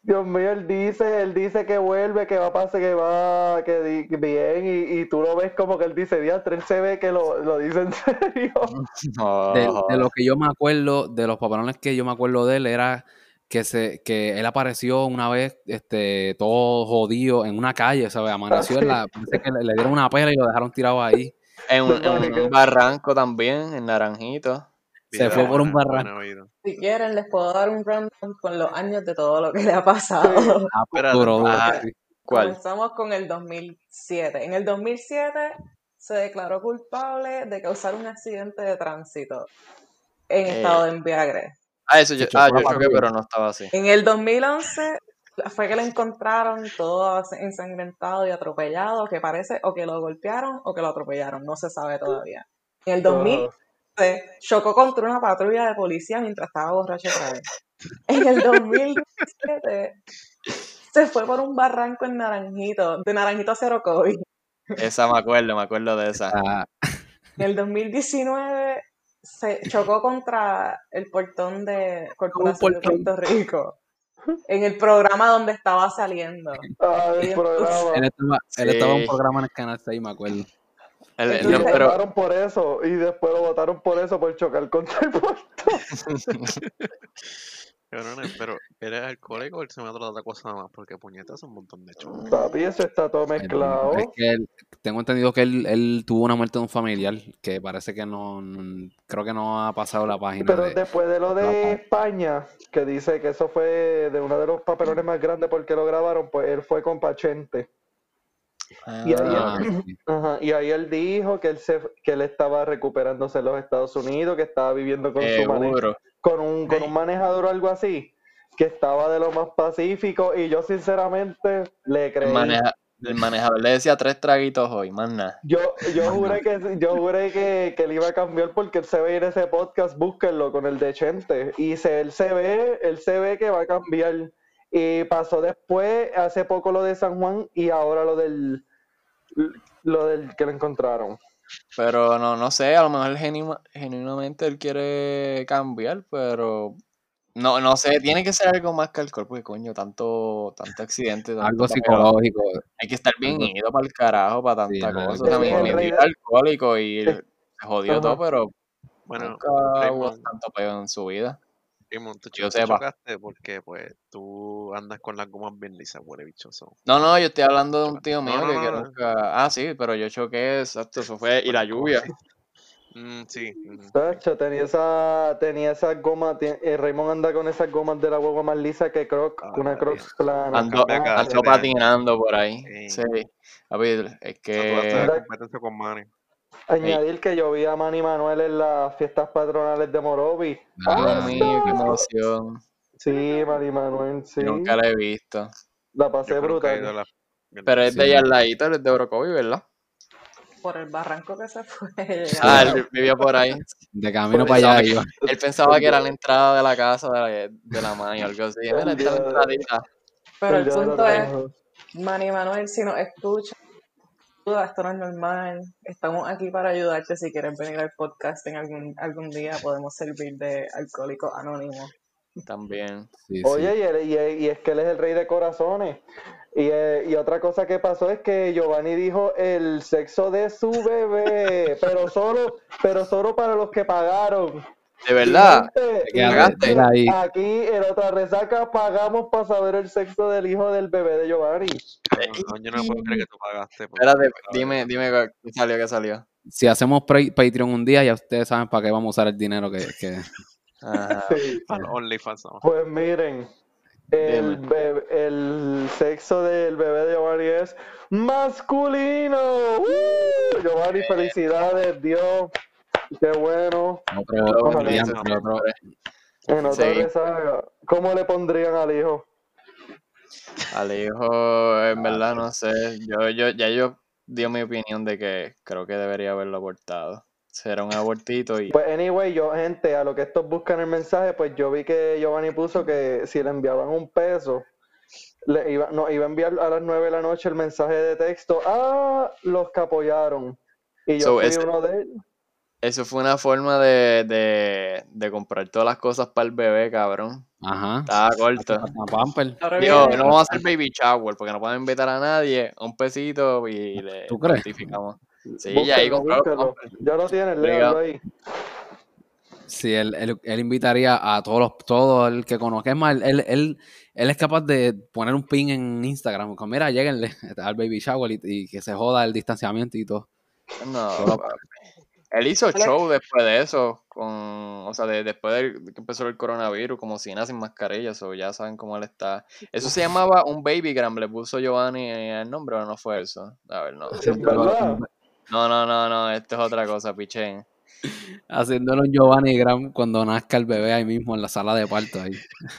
Dios mío, él dice, él dice que vuelve, que va a pasar, que va, que bien, y, y tú lo ves como que él dice, diantre, él se ve que lo, lo dice en serio. no, De, de lo que yo me acuerdo, de los papelones que yo me acuerdo de él, era que se que él apareció una vez este todo jodido en una calle, ¿sabes? Amaneció en la. Parece que le, le dieron una pela y lo dejaron tirado ahí. En, un, en barranco también, en Naranjito. Se fue por un barranco. Si quieren, les puedo dar un rundown con los años de todo lo que le ha pasado. Ah, pues, duro, duro, Ah. ¿Cuál? Comenzamos con el 2007. En el 2007 se declaró culpable de causar un accidente de tránsito en Eh, estado de embriaguez. Ah, eso yo, ah, yo choqué, pero no estaba así. En el 2011 fue que lo encontraron todo ensangrentado y atropellado, que parece o que lo golpearon o que lo atropellaron, no se sabe todavía. En el 2011 chocó contra una patrulla de policía mientras estaba borracho otra vez. En el 2017 se fue por un barranco en Naranjito, de Naranjito a Cerocoy. Esa me acuerdo, me acuerdo de esa. Ah, En el 2019 se chocó contra el portón de Corporación de portón. Puerto Rico. En el programa donde estaba saliendo. Ah, el Ellos- programa. él, estaba, él estaba en un programa en el canal 6, me acuerdo. El- Y el- lo pero, votaron por eso, y después lo votaron por eso, por chocar contra el puerto. Cabrones, pero ¿eres alcohólico o él se me otra cosa más? Porque puñetas es un montón de chocos. Papi, eso está todo mezclado. Es que él- tengo entendido que él, él tuvo una muerte de un familiar que parece que no, no- creo que no ha pasado la página. Pero de- después de lo de. España, que dice que eso fue de uno de los papelones más grandes porque lo grabaron, pues él fue con Pachente. Y ahí, Ah, sí. ajá, y ahí él dijo que él, se, que él estaba recuperándose en los Estados Unidos, que estaba viviendo con, su mane- seguro. Con, un, con un manejador o algo así, que estaba de lo más pacífico y yo sinceramente le El, creí. maneja- el manejador le decía tres traguitos hoy, más nada. Yo, yo juré que yo juré que, que él iba a cambiar porque él se ve en ese podcast, búsquenlo con el de Chente. Y se, él se ve, él se ve que va a cambiar. Y pasó después, hace poco lo de San Juan y ahora lo del lo del que lo encontraron. Pero no, no sé, a lo mejor genuinamente él quiere cambiar, pero no, no sé, tiene que ser algo más que alcohol, porque coño, tanto, tanto accidente, tanto Algo psicológico. Hay que estar bien Algo- ido para el carajo para Sí, tanta algo- cosa. De- era alcohólico y Sí. se jodió Ajá. todo, pero Bueno, nunca hubo tanto peo en su vida. Raymond, tú, que yo chocaste porque pues tú andas con las gomas bien lisas, huele bichoso. No, no, yo estoy hablando de un tío mío no, que, no, que no. nunca. Ah, sí, pero yo choqué, exacto, eso fue. Y la lluvia. Mm, sí. Tacho, tenía esa, tenía esas gomas, tie- eh, Raymond anda con esas gomas de la hueva más lisa que Croc, Ah, una Croc Dios. plana. Ando, patinando por ahí. Sí. Sí. Papi, es O sea, tú vas a que. hacer Mira- competencia con Manny. Añadir que yo vi a Manny Manuel en las fiestas patronales de Morovi. Ah, Dios mío, qué emoción. Sí, Manny Manuel, sí. Nunca la he visto. La pasé brutal. la- Pero es de allá al ladito, es de Orocovi, ¿verdad? Por el barranco que se fue. Ah, él vivía por ahí. De camino para allá iba. Él pensaba que era la entrada de la casa de la, de la mãe o algo así. Mira, esta entradita. Pero el punto es. Manny Manuel, si nos escucha, duda, esto no es normal. Estamos aquí para ayudarte. Si quieres venir al podcast en algún, algún día, podemos servir de alcohólico anónimo. También. Sí, sí. Oye, y, él- y- y es que él es el rey de corazones. Y, eh, y otra cosa que pasó es que Giovanni dijo el sexo de su bebé, pero solo, pero solo para los que pagaron. De verdad. Y, gente, Te y, quedaste, gente, mira ahí. aquí en otra resaca pagamos para saber el sexo del hijo del bebé de Giovanni. No, yo no puedo creer que tú pagaste. Espérate, dime, dime qué salió, qué salió. Si hacemos Patreon un día, ya ustedes saben para qué vamos a usar el dinero que... que... Ajá. Sí. OnlyFans. ¿no? Pues miren, el, bebé- el sexo del bebé de Giovanni es masculino. ¡Uh! Giovanni, felicidades, Dios. Qué bueno. Otro, otro otro-. En otra Sí. ¿Cómo le pondrían al hijo? Al hijo, en verdad, no sé. Yo, yo, ya yo dio mi opinión de que creo que debería haberlo abortado. Será un abortito y Pues anyway, yo, gente, a lo que estos buscan el mensaje, pues yo vi que Giovanni puso que si le enviaban un peso, le iba, no, iba a enviar a las 9 de la noche el mensaje de texto a los que apoyaron. Y yo So, fui ese- uno de ellos. Eso fue una forma de, de, de comprar todas las cosas para el bebé, cabrón. Ajá. Estaba corto. Digo, no vamos a hacer baby shower porque no podemos invitar a nadie, un pesito y le ¿Tú crees? notificamos. Sí, ya ahí Búsquenlo, compramos. búsquenlo. Ya lo tienes, Obligado. léalo ahí. Sí, él, él, él invitaría a todos los, todo el que conozca. Es más, él, él, él es capaz de poner un pin en Instagram. Como, mira, lleguenle al baby shower y, y que se joda el distanciamiento y todo. No. Él hizo show después de eso con, o o sea, de- después de que empezó el coronavirus, como si sin mascarilla, eso ya saben cómo él está. Eso se llamaba un baby gram, le puso Giovanni el nombre o no fue eso. A ver, no. No, no, no, no, esto es otra cosa, pichén. Haciéndolo un Giovanni Gram cuando nazca el bebé ahí mismo en la sala de parto ahí.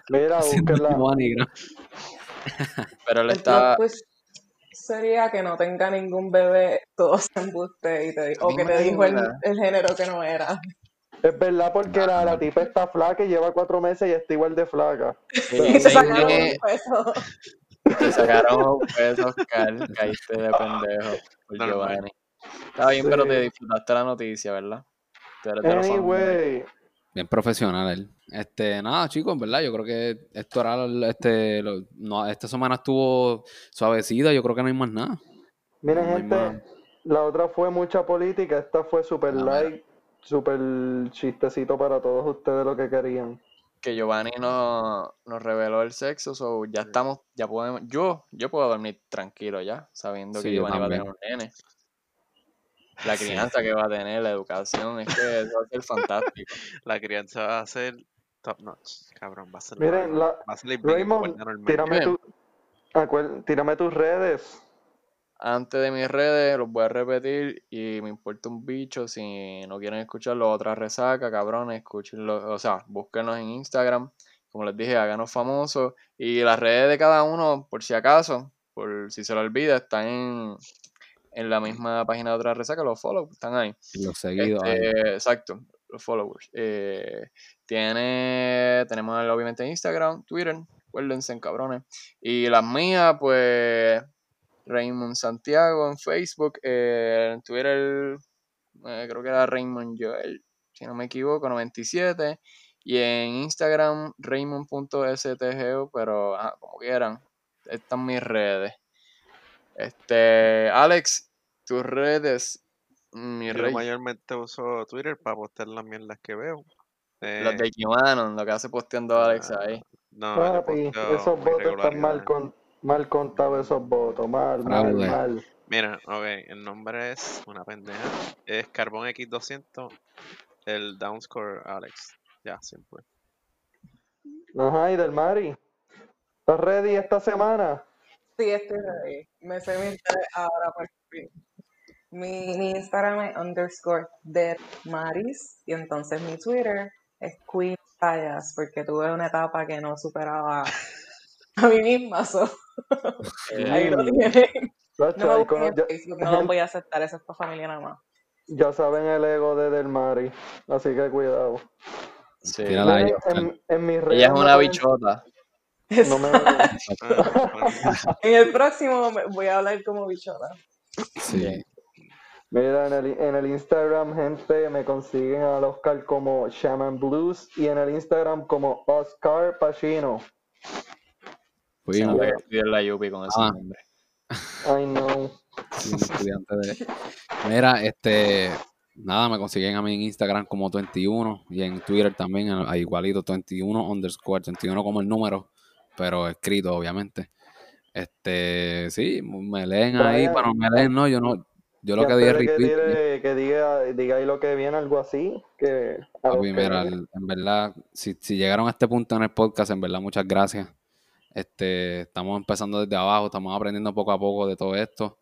Mira. Giovanni Gram. Pero él El está. twist sería que no tenga ningún bebé, todo se embuste y te, di- o que te dijo el, género que no era. Es verdad porque la, la tipa está flaca y lleva cuatro meses y está igual de flaca. Y se sacaron un peso. Te sacaron un peso, Oscar. Caíste de pendejo por Normal. Giovanni. Está bien, pero te disfrutaste la noticia, ¿verdad? Anyway, Bien profesional él. Este, nada, chicos, en verdad, yo creo que esto era este, lo- no, esta semana estuvo suavecida, yo creo que no hay más nada. miren No gente, más. la otra fue mucha política, esta fue super Ah, mira. light, super chistecito para todos ustedes lo que querían. que Giovanni nos, nos reveló el sexo, so ya estamos, ya podemos, yo, yo puedo dormir tranquilo ya, sabiendo que Sí, Giovanni va a tener un nene. La crianza que va a tener, la educación, es que eso va a ser fantástico. La crianza va a ser top notch, cabrón. Va a ser Miren, la- va a salir bien Raymond, tírame, tu, acuer- tírame tus redes. Antes de mis redes, los voy a repetir y me importa un bicho si no quieren escucharlo, otra resaca, cabrones, escúchenlo, o sea, búsquenos en Instagram, como les dije, háganos famosos y las redes de cada uno, por si acaso, por si se lo olvida, están en, en la misma página de otra resaca, los follow, están ahí. Los seguidos. Este, exacto, los followers. Eh, tiene, tenemos obviamente Instagram, Twitter, acuérdense, cabrones. Y las mías, pues, Raymond Santiago en Facebook, eh, en Twitter, eh, creo que era Raymond Joel, si no me equivoco, 97. Y en Instagram, raymond.stgo, pero como quieran, están mis redes. Este, Alex, tus redes, mi Yo rey. mayormente uso Twitter para postear las mierdas que veo. Los Eh, de Kimanon, lo que hace posteando Alex ahí. no, Papi, esos votos están mal, con, mal contados, esos votos, mal, mal, Fraude. mal. Mira, ok, el nombre es una pendeja. Es Carbón X200, el downscore Alex. Ya, siempre. Ajá, y del Mari. ¿Estás ready esta semana? Sí, estoy ready. Me sé mi redes ahora por fin. Mi, mi Instagram es underscore dead maris y entonces mi Twitter es Queen Sayas porque tuve una etapa que no superaba a mí misma. so, ahí lo tienen. No me en no los voy a aceptar, eso es para familia nada más. ya saben el ego de Del Mari, así que cuidado. Sí. En, en mis redes Ella es una bichota. No me- Ah. En el próximo voy a hablar como bichota. Sí. Mira, en el, en el Instagram, gente, me consiguen al Oscar como Shaman Blues y en el Instagram como Oscar Pacino. En la Yupi con ese Ah. nombre. I know. Sí, un estudiante de- Mira, este, nada, me consiguen a mí en Instagram como 21 y en Twitter también, a igualito 21 underscore, 21 como el número, pero escrito, obviamente. Este, sí, me leen ahí, bueno, me leen, no, yo no, yo lo que dije de que, tire- que diga, diga ahí lo que viene, algo así, que a en verdad, si, si llegaron a este punto en el podcast, en verdad, muchas gracias. Este, estamos empezando desde abajo, estamos aprendiendo poco a poco de todo esto,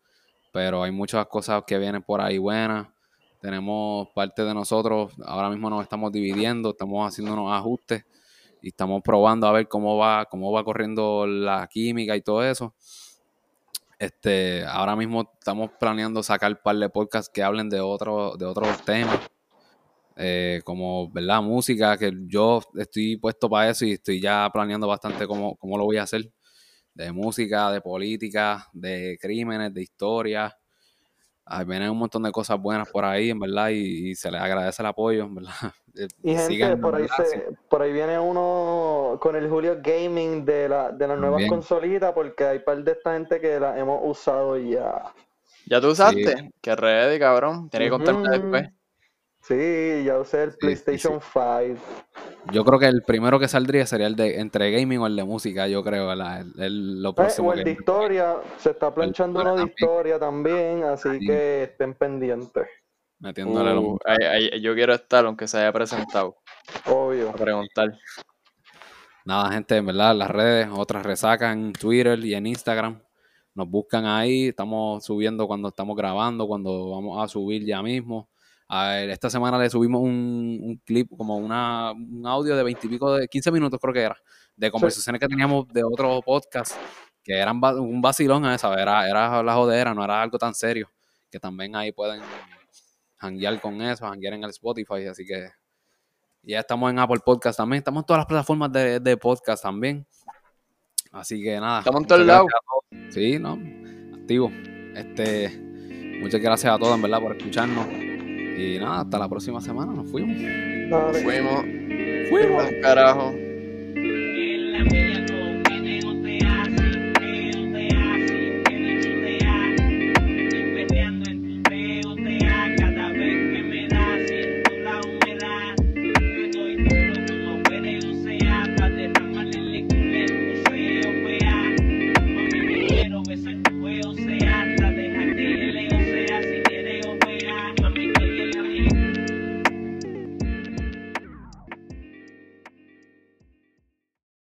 pero hay muchas cosas que vienen por ahí buenas. Tenemos parte de nosotros, ahora mismo nos estamos dividiendo, estamos haciendo unos ajustes y estamos probando a ver cómo va, cómo va corriendo la química y todo eso. Este, ahora mismo estamos planeando sacar un par de podcasts que hablen de otros de otros temas eh, como, ¿verdad? Música, que yo estoy puesto para eso y estoy ya planeando bastante cómo, cómo lo voy a hacer. De música, de política, de crímenes, de historia. Ay, vienen un montón de cosas buenas por ahí, en verdad, y, y se les agradece el apoyo, en verdad. Eh, Y gente, sigan, por ahí, se, por ahí viene uno con el Julio Gaming de, la, de las nuevas consolitas, porque hay par de esta gente que la hemos usado ya. ¿Ya tú usaste? Que ready, cabrón. Tienes que contarme después. Sí, ya usé el sí, PlayStation 5. Yo creo que el primero que saldría sería el de entre gaming o el de música, yo creo, ¿verdad? El, el- lo Eh, próximo o el que- de historia, se está planchando uno de historia también, así que estén pendientes. metiéndole Uh, ahí- ahí- yo quiero estar, aunque se haya presentado. Obvio. a preguntar. Nada, gente, en verdad, las redes, otras resacas en Twitter y en Instagram. Nos buscan ahí, estamos subiendo cuando estamos grabando, cuando vamos a subir ya mismo. A ver, esta semana le subimos un, un clip, como una, un audio de 20 y pico, de 15 minutos creo que era, de conversaciones que teníamos de otro podcast, que eran un vacilón a esa, era, era la jodera, no era algo tan serio, que también ahí pueden hanguear con eso, hanguear en el Spotify, así que ya estamos en Apple Podcast también, estamos en todas las plataformas de, de podcast también. Así que nada. Estamos en muchas todos lados. gracias a todos. Sí, ¿no? Activo. Este, muchas gracias a todos, en verdad, por escucharnos. Y nada, hasta la próxima semana. Nos fuimos. Dale. Fuimos. Fuimos. Al carajo.